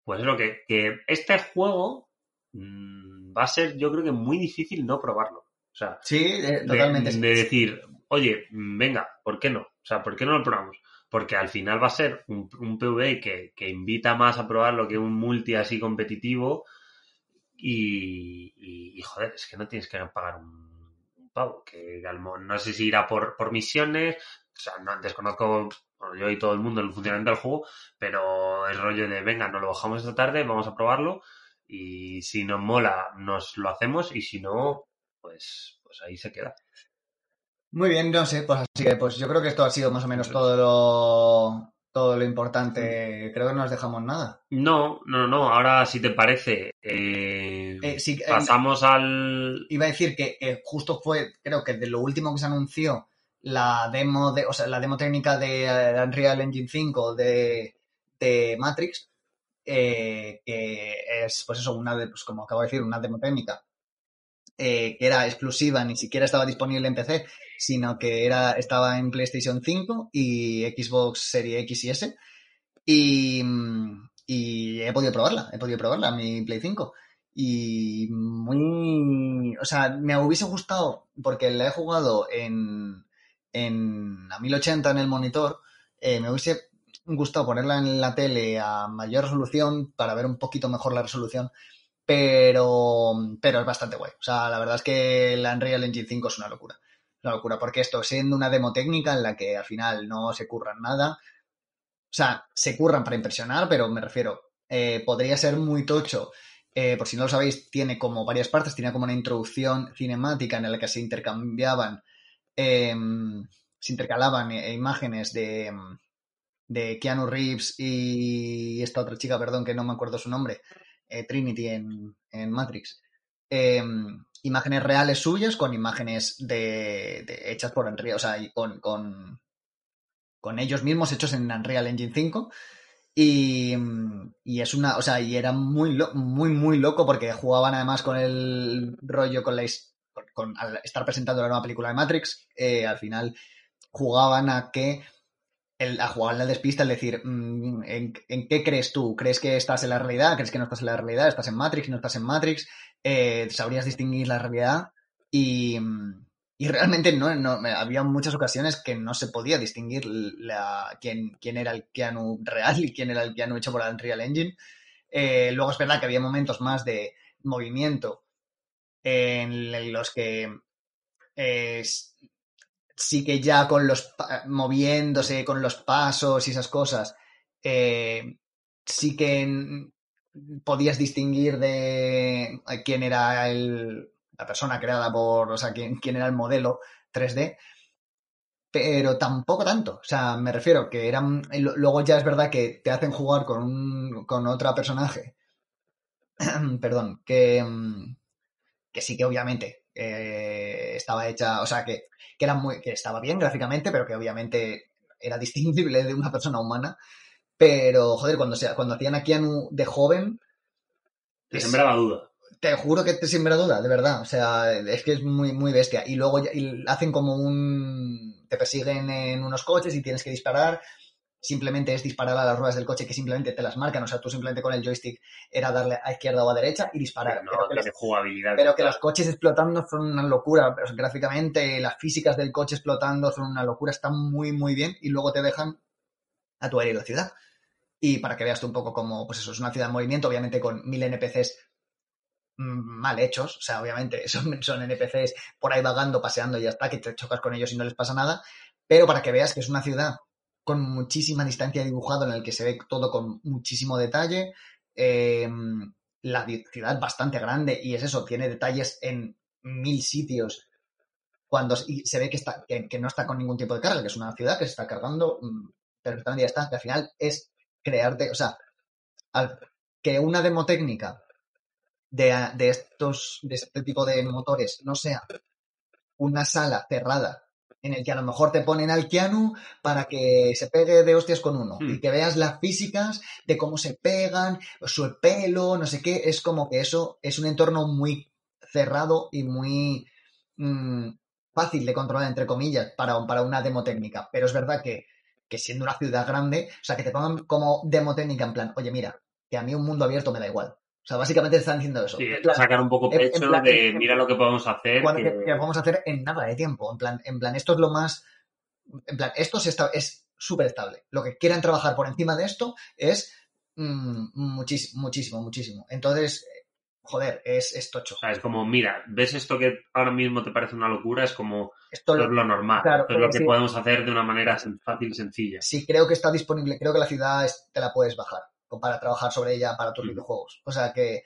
pues es lo que, que este juego mm, va a ser, yo creo que muy difícil no probarlo. O sea, Sí, eh, de- totalmente. de, decir, oye, venga, ¿por qué no? O sea, ¿por qué no lo probamos? Porque al final va a ser un, un PvE que, que invita más a probarlo que un multi así competitivo y, y, y, joder, es que no tienes que pagar un, pavo, que al mo- no sé si irá por, por misiones, o sea, no desconozco, bueno, yo y todo el mundo el funcionamiento del juego, pero el rollo de, venga, nos lo bajamos esta tarde, vamos a probarlo y si nos mola, nos lo hacemos y si no, pues, pues ahí se queda. Muy bien, no sé, pues así que pues yo creo que esto ha sido más o menos todo lo todo lo importante. Creo que no nos dejamos nada. No, no, no, ahora si te parece, eh, Eh, sí, eh, pasamos al... iba a decir que eh, justo fue, creo que de lo último que se anunció, la demo de, o sea, la demo técnica de eh, Unreal Engine 5 de, de Matrix, eh, que es, pues eso, una de, pues como acabo de decir, una demo técnica eh, que era exclusiva, ni siquiera estaba disponible en PC, sino que era, estaba en PlayStation 5 y Xbox Series X y S. Y, mm, y he podido probarla, he podido probarla, mi Play 5. Y muy. O sea, me hubiese gustado, porque la he jugado en, en a 1080 en el monitor, eh, me hubiese gustado ponerla en la tele a mayor resolución para ver un poquito mejor la resolución, pero, pero es bastante guay. O sea, la verdad es que la Unreal Engine 5 es una locura. Una locura, porque esto, siendo una demo técnica en la que al final no se curran nada, o sea, se curran para impresionar, pero me refiero, eh, podría ser muy tocho. Eh, por si no lo sabéis, tiene como varias partes, tiene como una introducción cinemática en la que se intercambiaban, eh, se intercalaban eh, imágenes de, de Keanu Reeves y esta otra chica, perdón, que no me acuerdo su nombre, eh, Trinity en, en Matrix. Eh, imágenes reales suyas con imágenes de, hechas por Unreal, o sea, con, con, con ellos mismos hechos en Unreal Engine 5. Y, y, es una, o sea, y era muy, muy, muy loco porque jugaban además con el rollo, con la, con, al estar presentando la nueva película de Matrix, eh, al final jugaban a que el, a jugar al despista, es decir, ¿en, ¿en, qué crees tú? ¿Crees que estás en la realidad? ¿Crees que no estás en la realidad? ¿Estás en Matrix? ¿No estás en Matrix? Eh, ¿Sabrías distinguir la realidad? Y, y realmente no, no, había muchas ocasiones que no se podía distinguir la, quién, quién era el Keanu real y quién era el Keanu hecho por Unreal Engine. Eh, luego es verdad que había momentos más de movimiento en los que sí que ya con los moviéndose con los pasos y esas cosas eh, sí que podías distinguir de quién era el, la persona creada por, o sea, quién, era el modelo 3D, pero tampoco tanto. O sea, me refiero que eran. Luego ya es verdad que te hacen jugar con un. con otra personaje. Perdón, que. que sí que obviamente eh, estaba hecha. O sea, que, que era muy. que estaba bien gráficamente, pero que obviamente era distinguible de una persona humana. Pero, joder, cuando, se, cuando hacían a Keanu de joven. Te sembraba duda te juro que te siembra duda, de verdad. O sea, es que es muy, muy bestia. Y luego y hacen como un. Te persiguen en unos coches y tienes que disparar. simplemente es disparar a las ruedas del coche que simplemente te las marcan. O sea, tú simplemente con el joystick era darle a izquierda o a derecha y disparar. No, pero que, los, jugabilidad. pero que los coches explotando son una locura. Pero gráficamente, las físicas del coche explotando son una locura. Están muy, muy bien. Y luego te dejan a tu aire la ciudad. Y para que veas tú un poco como, pues eso, es una ciudad en movimiento, obviamente con mil NPCs mal hechos, o sea, obviamente son, son NPCs por ahí vagando, paseando y ya está, que te chocas con ellos y no les pasa nada, pero para que veas que es una ciudad con muchísima distancia dibujado en el que se ve todo con muchísimo detalle, eh, la ciudad bastante grande y es eso, tiene detalles en mil sitios cuando se ve que, está, que, no está con ningún tipo de carga, que es una ciudad que se está cargando mm, perfectamente ya está, al final es crearte, o sea, al- que una demo técnica de, de estos, de este tipo de motores no sea una sala cerrada en el que a lo mejor te ponen al Keanu para que se pegue de hostias con uno Hmm. y que veas las físicas de cómo se pegan, su pelo, no sé qué, es como que eso es un entorno muy cerrado y muy mm, fácil de controlar, entre comillas, para, para una demo técnica. Pero es verdad que, que siendo una ciudad grande, o sea, que te pongan como demo técnica en plan, oye, mira, que a mí un mundo abierto me da igual. O sea, básicamente te están diciendo eso. Sí, plan, sacar un poco en pecho plan- de en- mira lo que podemos hacer. cuando- que- a hacer en nada de tiempo. En plan, en plan, esto es lo más. En plan, esto es súper estable. Lo que quieran trabajar por encima de esto es mm, muchísimo, muchísimo, muchísimo. Entonces, eh, joder, es, es tocho. O sea, es como, mira, ¿ves esto que ahora mismo te parece una locura? Es como, Esto lo- es lo normal. claro, esto es lo que sí. podemos hacer de una manera fácil, sencilla. sí creo que está disponible, creo que la ciudad es- te la puedes bajar para trabajar sobre ella para tus Mm. videojuegos. O sea que,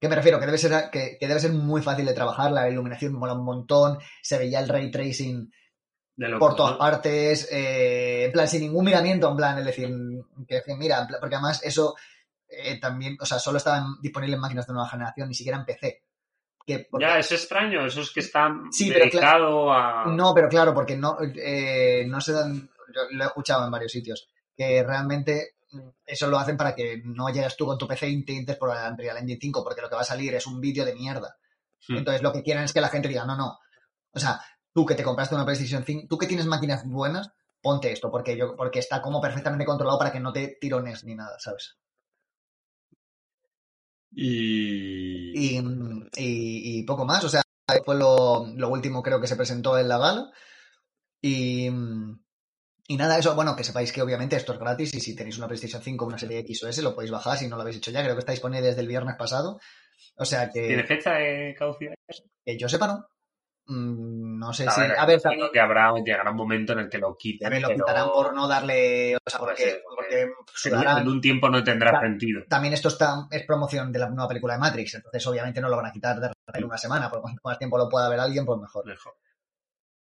que me refiero, que debe ser, que, que debe ser muy fácil de trabajar, la iluminación mola un montón, se veía el ray tracing De por todas partes, eh, en plan, sin ningún miramiento, en plan, es decir, que, que mira, plan, porque además eso eh, también, o sea, solo estaba disponible en máquinas de nueva generación, ni siquiera en PC. Que, porque- Ya, es extraño, eso es que está Sí, pero dedicado a... No, pero claro, porque no, eh, no se dan, yo lo he escuchado en varios sitios, que realmente eso lo hacen para que no llegues tú con tu PC e intentes por el Unreal Engine 5, porque lo que va a salir es un vídeo de mierda. Hmm. Entonces lo que quieren es que la gente diga, no, no. O sea, tú que te compraste una PlayStation 5, tú que tienes máquinas buenas, ponte esto, porque yo, porque está como perfectamente controlado para que no te tirones ni nada, ¿sabes? Y... Y, y- y poco más, o sea, fue lo, lo último creo que se presentó en la gala. Y, y nada, eso, bueno, que sepáis que obviamente esto es gratis y si tenéis una PlayStation 5 o una serie X o S lo podéis bajar si no lo habéis hecho ya, creo que está disponible desde el viernes pasado. O sea ¿Tiene que, fecha de caducidad? que yo sepa, ¿no? Mm, No sé A si... ver, A ver, también, que habrá, llegará un momento en el que lo quiten. también lo pero quitarán por no darle... O sea, porque, porque en un- tiempo no tendrá Claro. sentido. También esto está, es promoción de la nueva película de Matrix, entonces obviamente no lo van a quitar de repente en una semana, porque cuanto más tiempo lo pueda ver alguien, pues mejor. Mejor.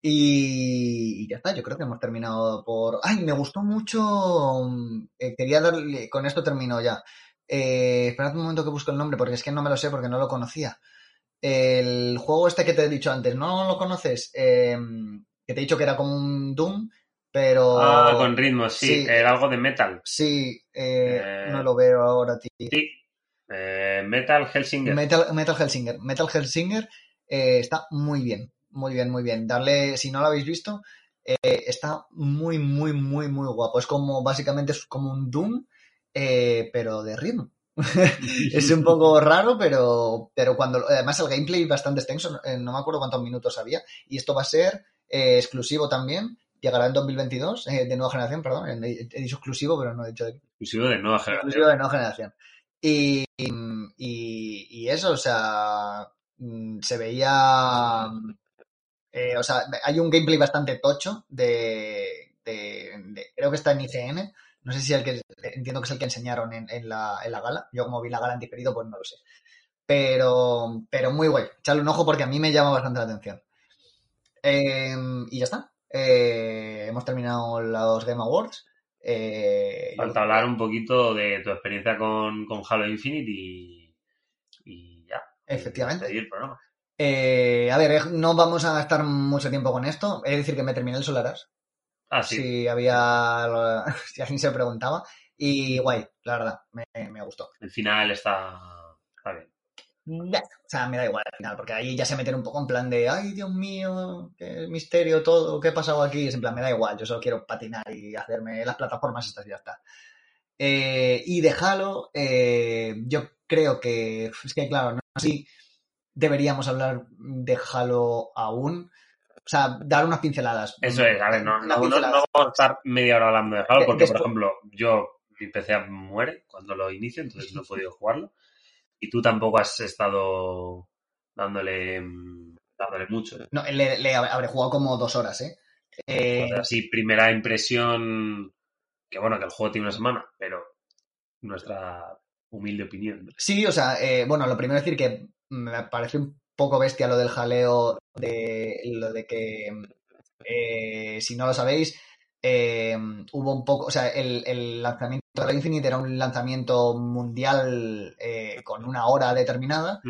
Y, y ya está, yo creo que hemos terminado por... ¡Ay, me gustó mucho! eh, quería darle... Con esto termino ya. Eh, esperad un momento que busco el nombre, porque es que no me lo sé, porque no lo conocía. El juego este que te he dicho antes, ¿no lo conoces? Eh, que te he dicho que era como un Doom, pero... Ah, con ritmo, sí. sí. Era algo de metal. Sí, eh, no lo veo ahora, tío. Sí. Metal Helsinger. Metal, Metal Hellsinger. Metal Hellsinger eh, está muy bien, muy bien, muy bien. Darle, si no lo habéis visto, eh, está muy, muy, muy, muy guapo. Es como, básicamente, es como un Doom, eh, pero de ritmo. es un poco raro, pero, pero cuando. Además, el gameplay es bastante extenso, eh, no me acuerdo cuántos minutos había. Y esto va a ser eh, exclusivo también. Llegará en 2022, eh, de nueva generación, perdón. He, he dicho exclusivo, pero no he dicho de Exclusivo de nueva exclusivo generación. de nueva generación. Y, y, y eso, o sea, mm, se veía. Eh, o sea, hay un gameplay bastante tocho de, de- de- Creo que está en IGN. No sé si el que. Entiendo que es el que enseñaron en, en la, en la gala. Yo, como vi la gala en diferido, pues no lo sé. Pero, pero muy guay. Echarle un ojo porque a mí me llama bastante la atención. Eh, y ya está. Eh, hemos terminado los Game Awards. Yo- Falta hablar un poquito de tu experiencia con, con Halo Infinite y, y ya. Efectivamente. Programa. Eh, a ver, eh, no vamos a gastar mucho tiempo con esto. Es decir, que me terminé el Solaras. Ah, sí. Si había. Si alguien se preguntaba. Y guay, la verdad, me, me gustó. El final está, está bien. o sea, me da igual al final, porque ahí ya se meten un poco en plan de, ay, Dios mío, qué misterio todo, qué ha pasado aquí. Es en plan, me da igual, yo solo quiero patinar y hacerme las plataformas estas y ya está. Eh, y de Halo, eh, yo creo que, es que claro, no si deberíamos hablar de Halo aún. O sea, dar unas pinceladas. Eso es, a ver, no, no, no, no vamos a estar media hora hablando de Halo Que- porque, después- por ejemplo, yo, mi PC muere cuando lo inicio, entonces no he podido jugarlo. Y tú tampoco has estado dándole, mm, dándole mucho. No, le, le habré jugado como dos horas, ¿eh? Eh, Pues así, primera impresión, que bueno, que el juego tiene una semana, pero nuestra humilde opinión. Sí, o sea, eh, bueno, lo primero es decir que me parece un poco bestia lo del jaleo de lo de que, eh, si no lo sabéis, eh, hubo un poco, o sea, el, el lanzamiento de Infinite era un lanzamiento mundial eh, con una hora determinada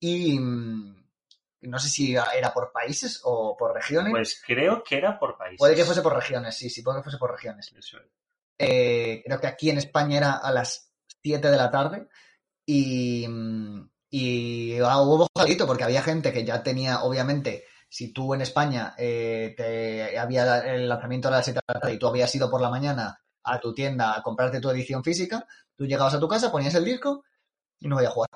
y mm, no sé si era por países o por regiones. Pues creo que era por países. Puede que fuese por regiones, sí, sí, puede que fuese por regiones. Eso es. Eh, creo que aquí en España era a las 7 de la tarde y, mm, y ah, hubo porque había gente que ya tenía, obviamente, si tú en España eh, te había el lanzamiento a las 7 de la tarde y tú habías ido por la mañana a tu tienda a comprarte tu edición física, tú llegabas a tu casa, ponías el disco y no podías jugar.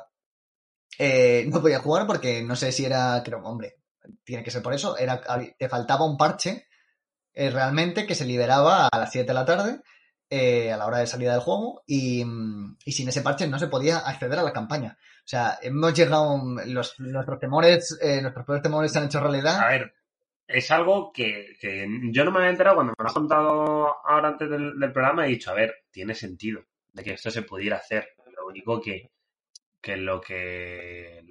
Eh, no podía jugar porque no sé si era, creo, hombre, tiene que ser por eso, era, te faltaba un parche eh, realmente que se liberaba a las 7 de la tarde eh, a la hora de salida del juego y, mm, y sin ese parche no se podía acceder a la campaña. O sea, hemos llegado, los, nuestros temores, eh, nuestros peores temores se han hecho realidad. A ver, es algo que, que yo no me había enterado cuando me lo has contado ahora antes del, programa. He dicho, a ver, tiene sentido de que esto se pudiera hacer. Lo único que, que lo que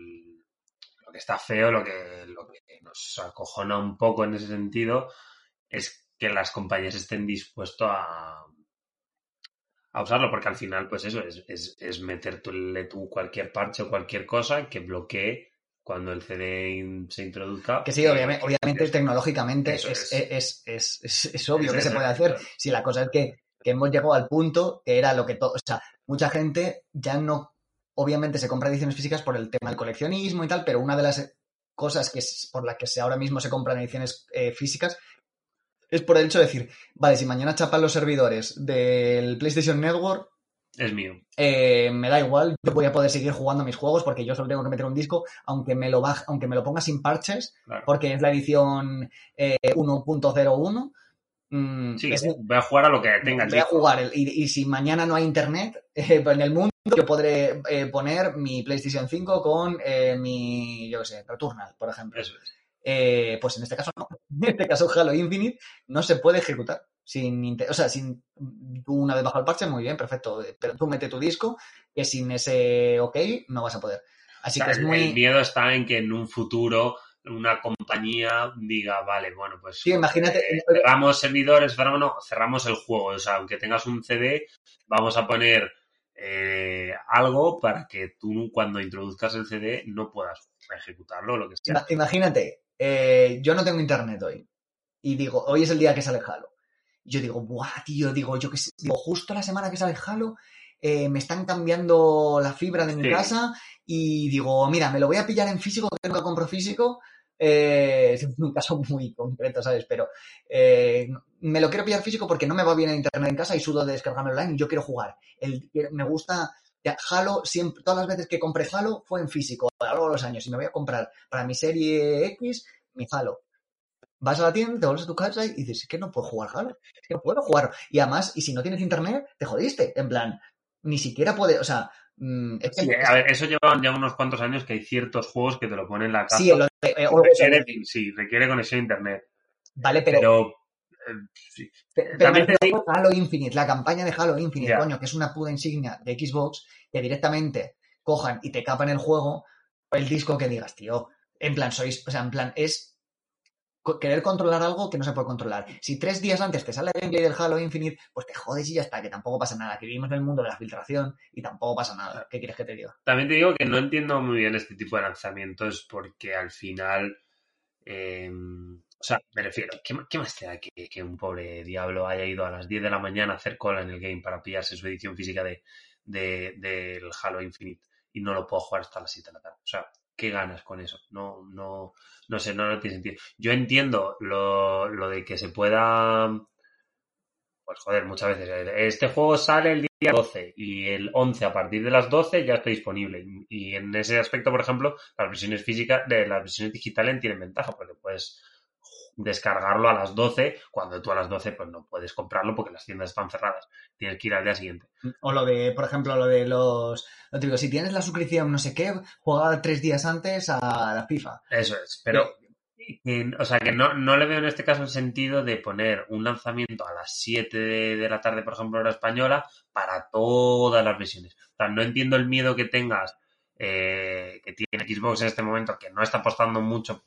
lo que está feo, lo que, lo que nos acojona un poco en ese sentido, es que las compañías estén dispuestos a, a usarlo, porque al final, pues eso, es, es, es meterle tú cualquier parche o cualquier cosa que bloquee cuando el CD se introduzca. Que sí, obviamente, obviamente es- tecnológicamente es, es. es, es, obvio que se puede hacer. Si la cosa es que, que hemos llegado al punto que era lo que todo. O sea, mucha gente ya no. Obviamente se compra ediciones físicas por el tema del coleccionismo y tal, pero una de las cosas que es por las que se, ahora mismo se compran ediciones eh, físicas es por el hecho de decir, vale, si mañana chapan los servidores del PlayStation Network, Es mío. eh, me da igual, yo voy a poder seguir jugando mis juegos porque yo solo tengo que meter un disco, aunque me lo baje, aunque me lo ponga sin parches, Claro. porque es la edición eh, 1.01. mm, Sí, es- voy a jugar a lo que tenga el voy a jugar el- y, y si mañana no hay internet eh, en el mundo, yo podré eh, poner mi PlayStation 5 con eh, mi, yo qué sé, Returnal, por ejemplo. Eso es. Eh, pues en este caso no. En este caso Halo Infinite no se puede ejecutar. Sin, o sea, sin tú una vez bajo el parche, muy bien, perfecto. Pero tú mete tu disco, que sin ese OK no vas a poder. Así O sea, que es el- muy. El miedo está en que en un futuro una compañía diga, vale, bueno, pues Sí, imagínate. eh, cerramos servidores, cerramos, no, cerramos el juego. O sea, aunque tengas un CD, vamos a poner eh, algo para que tú cuando introduzcas el CD no puedas ejecutarlo o lo que sea. Ima- Imagínate, eh, yo no tengo internet hoy. Y digo, hoy es el día que sale Halo. Y yo digo, buah, tío, digo, yo que sé, digo, justo la semana que sale Halo, eh, me están cambiando la fibra de mi Sí. casa y digo, mira, me lo voy a pillar en físico, que nunca compro físico. Eh, es un caso muy concreto, ¿sabes? Pero eh, me lo quiero pillar físico porque no me va bien el internet en casa y sudo de descargarme online y yo quiero jugar. El, me gusta Halo, siempre, todas las veces que compré Halo fue en físico, a lo largo de los años. Y me voy a comprar para mi serie X mi Halo. Vas a la tienda, te vuelves a tu casa y dices, es que no puedo jugar Halo, es que no puedo jugar. Y además, y si no tienes internet, te jodiste. En plan, ni siquiera puede, o sea, mm, es que Sí, a ver, eso lleva ya unos cuantos años que hay ciertos juegos que te lo ponen en la casa. sí, lo de- eh, requiere, sí, requiere conexión a internet. vale, pero, Pero, sí. Pero También me te a Halo Infinite, la campaña de Halo Infinite, coño, que es una puta insignia de Xbox, que directamente cojan y te capan el juego el disco que digas, tío. En plan, sois, o sea, en plan, es querer controlar algo que no se puede controlar. Si tres días antes te sale el gameplay del Halo Infinite, pues te jodes y ya está, que tampoco pasa nada, que vivimos en el mundo de la filtración y tampoco pasa nada. ¿Qué quieres que te diga? También te digo que no entiendo muy bien este tipo de lanzamientos porque al final, eh, o sea, me refiero, ¿qué, más te da que, que un pobre diablo haya ido a las 10 de la mañana a hacer cola en el game para pillarse su edición física de, de- del Halo Infinite y no lo puedo jugar hasta las 7 de la tarde. O sea, ¿qué ganas con eso? No, no, no sé, no, no tiene sentido. Yo entiendo lo, lo de que se pueda pues joder, muchas veces. Este juego sale el día 12 y el 11 a partir de las 12 ya está disponible. Y en ese aspecto, por ejemplo, las versiones físicas, de las versiones digitales tienen ventaja porque puedes descargarlo a las 12 cuando tú a las 12 pues no puedes comprarlo porque las tiendas están cerradas. Tienes que ir al día siguiente. O lo de, por ejemplo, lo de los... Lo digo, si tienes la suscripción no sé qué, juega tres días antes a la FIFA. Eso es, pero o sea, que no, no, le veo en este caso el sentido de poner un lanzamiento a las 7 de, la tarde, por ejemplo, hora española, para todas las versiones. O sea, no entiendo el miedo que tengas, eh, que tiene Xbox en este momento, que no está apostando mucho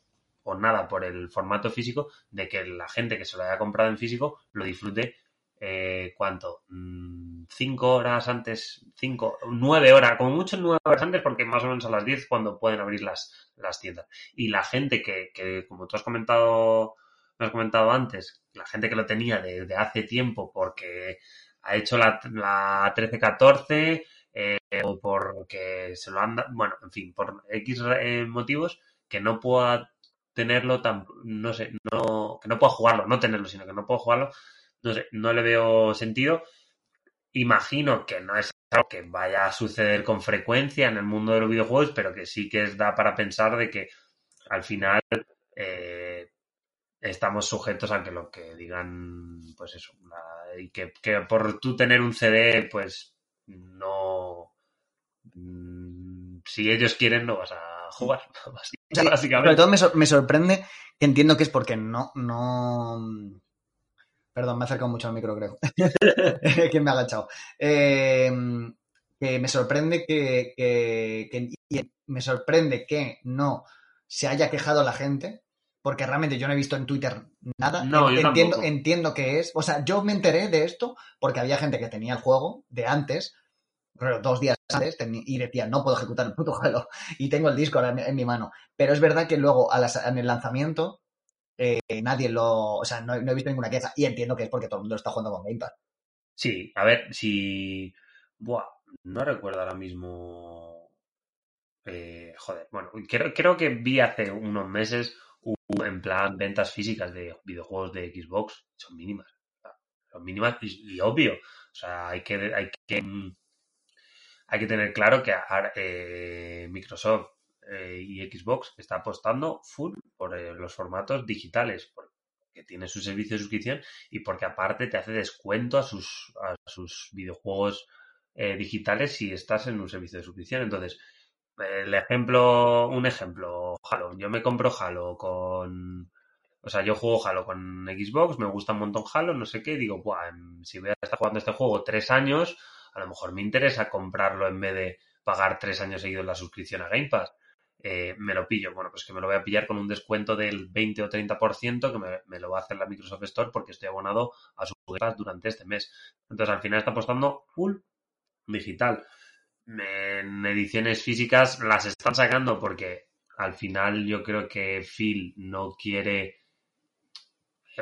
o nada por el formato físico, de que la gente que se lo haya comprado en físico lo disfrute eh, ¿cuánto? Mm, cinco horas antes, cinco, nueve horas, como mucho nueve horas antes, porque más o menos a las diez cuando pueden abrir las, las tiendas. Y la gente que, que, como tú has comentado, me has comentado antes, la gente que lo tenía desde hace tiempo porque ha hecho la, la 13-14 eh, o porque se lo han bueno, en fin, por X eh, motivos que no pueda tenerlo tan, no sé, no, que no pueda jugarlo, no tenerlo, sino que no puedo jugarlo no sé, no le veo sentido. Imagino que no es algo que vaya a suceder con frecuencia en el mundo de los videojuegos, pero que sí que es da para pensar de que al final eh, estamos sujetos a que lo que digan, pues eso, y que, por tú tener un CD, pues no. Mm, si ellos quieren, no vas a jugar, básicamente. todo me, me sorprende que entiendo que es porque no, no Perdón, me he acercado mucho al micro, creo. que me ha agachado. Eh, que me sorprende que, me sorprende que no se haya quejado la gente, porque realmente yo no he visto en Twitter nada. No, entiendo, entiendo que es. O sea, yo me enteré de esto porque había gente que tenía el juego de antes, pero dos días y decía, no puedo ejecutar el puto juego. Y tengo el disco en, mi mano. Pero es verdad que luego en el lanzamiento eh, nadie lo. O sea, no, he visto ninguna queja. Y entiendo que es porque todo el mundo está jugando con Game. Sí, a ver, si. Buah, no recuerdo ahora mismo. Eh, joder, bueno, creo, creo que vi hace unos meses en plan ventas físicas de videojuegos de Xbox. Son mínimas. Son mínimas y, obvio. O sea, hay que, hay que, hay que tener claro que eh, Microsoft eh, y Xbox está apostando full por eh, los formatos digitales, porque tiene su servicio de suscripción y porque aparte te hace descuento a sus, a sus videojuegos eh, digitales si estás en un servicio de suscripción. Entonces, el ejemplo, un ejemplo, Halo. Yo me compro Halo con. O sea, yo juego Halo con Xbox, me gusta un montón Halo, no sé qué, digo, Buah, si voy a estar jugando este juego tres años, a lo mejor me interesa comprarlo en vez de pagar tres años seguidos la suscripción a Game Pass. Eh, me lo pillo. Bueno, pues que me lo voy a pillar con un descuento del 20 o 30% que me, lo va a hacer la Microsoft Store porque estoy abonado a su Pass durante este mes. Entonces, al final está apostando full digital. En ediciones físicas las están sacando porque al final yo creo que Phil no quiere...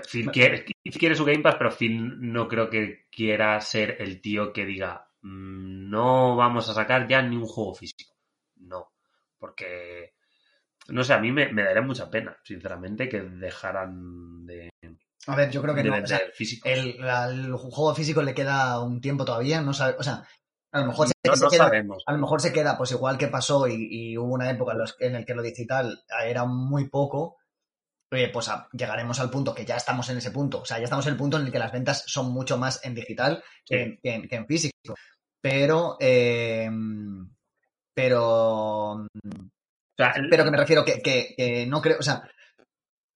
Phil quiere, quiere su Game Pass, pero Phil no creo que quiera ser el tío que diga mm, no vamos a sacar ya ni un juego físico. No porque, no sé, a mí me, daría mucha pena, sinceramente, que dejaran de... A ver, yo creo que no. el, al juego físico le queda un tiempo todavía, no sabe, o sea, a lo mejor se, queda, a lo mejor se queda, pues igual que pasó y, hubo una época en, los, en el que lo digital era muy poco, eh, pues llegaremos al punto que ya estamos en ese punto. O sea, ya estamos en el punto en el que las ventas son mucho más en digital que, en, físico. Pero, eh, pero. pero que me refiero que, no creo. O sea,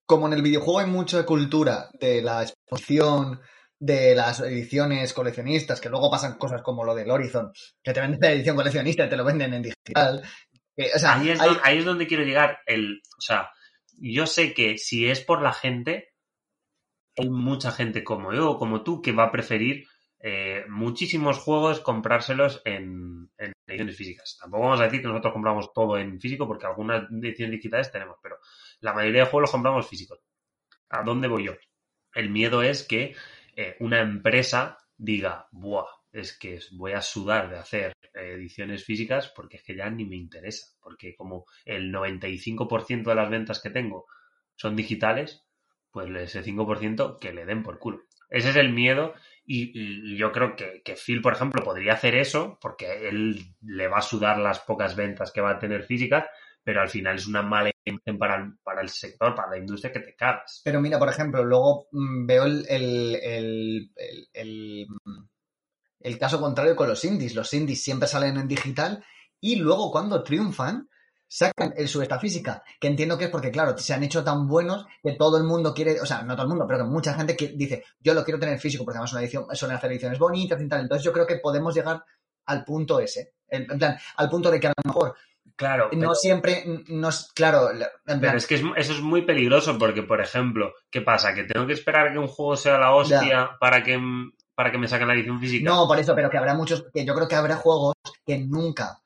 como en el videojuego hay mucho de cultura de la exposición, de las ediciones coleccionistas, que luego pasan cosas como lo del Horizon, que te venden la edición coleccionista y te lo venden en digital. ahí, es donde, ahí, es donde, quiero llegar. El, o sea, yo sé que si es por la gente, hay mucha gente como yo o como tú que va a preferir eh, muchísimos juegos comprárselos en, ediciones físicas. Tampoco vamos a decir que nosotros compramos todo en físico porque algunas ediciones digitales tenemos, pero la mayoría de juegos los compramos físicos. ¿A dónde voy yo? El miedo es que eh, una empresa diga, buah, es que voy a sudar de hacer ediciones físicas porque es que ya ni me interesa. Porque como el 95% de las ventas que tengo son digitales, pues ese 5% que le den por culo. Ese es el miedo y, yo creo que, que, Phil, por ejemplo, podría hacer eso porque él le va a sudar las pocas ventas que va a tener físicas, pero al final es una mala imagen para el, para el sector, para la industria que te cagas. Pero mira, por ejemplo, luego mmm, veo el, el, el, caso contrario con los indies. Los indies siempre salen en digital y luego cuando triunfan sacan el su física, que entiendo que es porque, claro, se han hecho tan buenos que todo el mundo quiere, o sea, no todo el mundo, pero que mucha gente que dice, yo lo quiero tener físico porque además una edición, suelen hacer ediciones bonitas y tal. Entonces yo creo que podemos llegar al punto ese, en plan, al punto de que a lo mejor Claro. No pero, siempre, no es, claro. En pero es que es, eso es muy peligroso porque, por ejemplo, ¿qué pasa? ¿Que tengo que esperar que un juego sea la hostia para que para que me saquen la edición física? No, por eso, pero que habrá muchos, que yo creo que habrá juegos que nunca,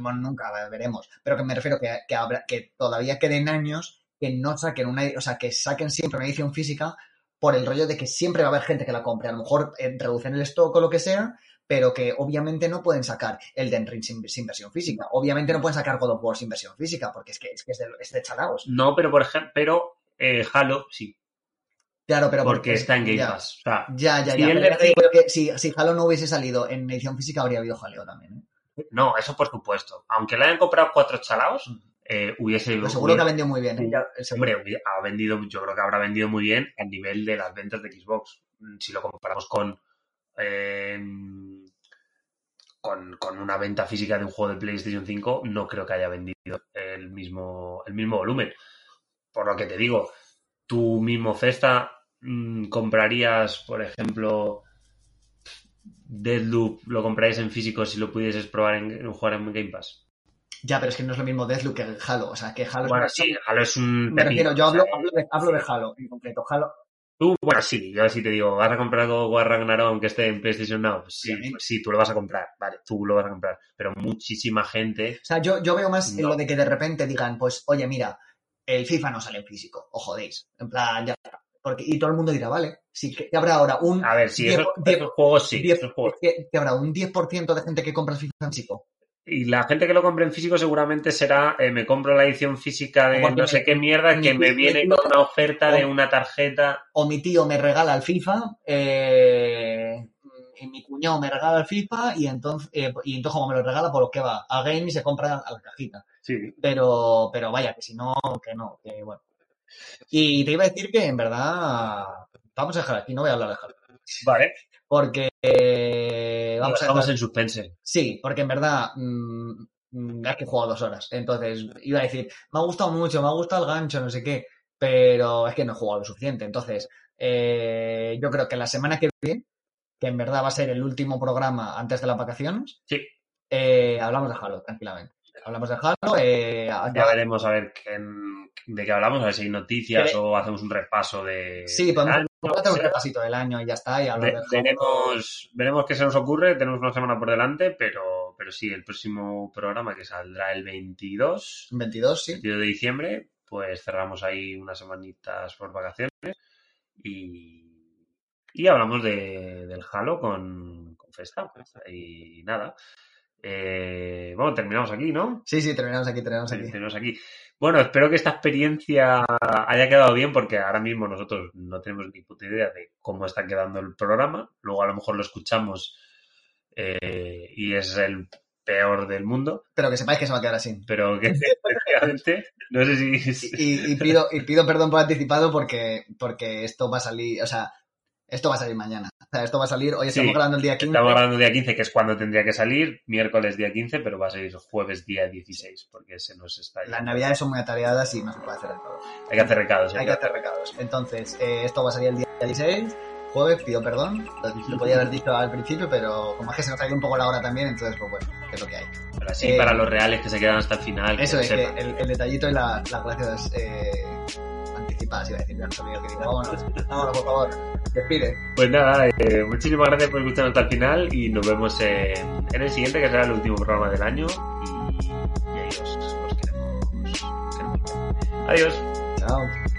bueno, nunca veremos, pero que me refiero que, que, habrá, que todavía queden años que no saquen una, o sea, que saquen siempre una edición física por el rollo de que siempre va a haber gente que la compre. A lo mejor eh, reducen el stock o lo que sea, pero que obviamente no pueden sacar el Den Ring sin, sin, versión física. Obviamente no pueden sacar God of War sin versión física, porque es que es, que es, de, es de chalaos. No, pero por ejemplo, pero eh, Halo sí. Claro, pero porque, porque está en Game ya, Pass. O sea, ya, ya, si ya. Pero creo que si, si Halo no hubiese salido en edición física, habría habido jaleo también. ¿eh? No, eso por supuesto. Aunque le hayan comprado cuatro chalaos, eh, hubiese. Pero seguro que ha vendido muy bien. ¿eh? Hombre, ha vendido, yo creo que habrá vendido muy bien al nivel de las ventas de Xbox. Mm, Si lo comparamos con. eh, con, con una venta física de un juego de PlayStation 5, no creo que haya vendido el mismo, el mismo volumen. Por lo que te digo, tú mismo, Festa, mm, comprarías, por ejemplo, Deadloop, lo comprarías en físico si lo pudieses probar en, en jugar en Game Pass. Ya, pero es que no es lo mismo Deathloop que Halo. O sea, que Halo Bueno, es sí, Halo es un. Me refiero, yo hablo, hablo, de, hablo de Halo en concreto. Halo, Tú, bueno, sí, yo sí te digo, ¿vas a comprar God of War Ragnarok aunque esté en PlayStation Now? Pues sí, pues sí, tú lo vas a comprar, vale, tú lo vas a comprar. Pero muchísima gente, O sea, yo, yo veo más en lo de que de repente digan, pues, oye, mira, el FIFA no sale en físico, os jodéis. En plan, ya está. Porque, y todo el mundo dirá, vale, sí que, habrá ahora un. a ver, sí, 10 esos, diez- esos juegos sí, 10 esos juegos. que, que habrá un 10% de gente que compra el FIFA en físico. Y la gente que lo compre en físico seguramente será, eh, me compro la edición física de no sé qué mierda que me viene con una oferta de una tarjeta. O mi tío me regala el FIFA, eh, y mi cuñado me regala el FIFA, y entonces, eh, y entonces como me lo regala, por lo que va a Game y se compra a la cajita. Sí. Pero, pero vaya, que si no, que no, que bueno. Y te iba a decir que en verdad, vamos a dejar aquí, no voy a hablar de Halo. Vale, Porque eh, vamos a dejamos dejar- en suspense. Sí, porque en verdad mm, mm, es que he jugado dos horas. Entonces iba a decir, me ha gustado mucho, me ha gustado el gancho, no sé qué, pero es que no he jugado lo suficiente. Entonces, eh, yo creo que la semana que viene, que en verdad va a ser el último programa antes de las vacaciones, Sí, eh, hablamos de Halo, tranquilamente. Hablamos de Halo, eh, ya veremos a ver qué- de qué hablamos, a ver si hay noticias o hacemos un repaso de. Sí, podemos, de hacer un repasito del año y ya está, y de Halo. veremos, veremos qué se nos ocurre. Tenemos una semana por delante, pero, pero sí, el próximo programa que saldrá el 22, 22, sí. 22 de diciembre, pues cerramos ahí unas semanitas por vacaciones y, y hablamos de, del Halo con, con Festa. Y nada. Eh, bueno, terminamos aquí, ¿no? Sí, sí, terminamos aquí, terminamos aquí. Tenemos aquí. Bueno, espero que esta experiencia haya quedado bien porque ahora mismo nosotros no tenemos ni puta idea de cómo está quedando el programa. Luego a lo mejor lo escuchamos eh, y es el peor del mundo, Pero que sepáis que se va a quedar así. pero que efectivamente no sé si... Y, y pido, y pido perdón por anticipado porque, porque esto va a salir, o sea, esto va a salir mañana. O sea, esto va a salir, hoy estamos Sí, grabando el día 15. Estamos grabando el día 15, que es cuando tendría que salir, miércoles día 15, pero va a salir jueves día 16, porque se nos está Las navidades son muy atareadas y no se puede hacer todo. Hay que hacer recados. Hay que hacer recados. Entonces, eh, esto va a salir el día 16, jueves, pido perdón. Lo, podía haber dicho al principio, pero como es que se nos ha ido un poco la hora también, entonces, pues bueno, que es lo que hay. Pero así Eh, para los reales que se quedan hasta el final. Eso es, que el, el detallito y la- las gracias eh, anticipadas, iba a decir, sabía que digo, vámonos, vámonos, por favor, despide. Pues nada, eh, muchísimas gracias por escucharnos hasta el final y nos vemos en, en el siguiente, que será el último programa del año. Y, y ahí os, os queremos, queremos. Adiós. Chao.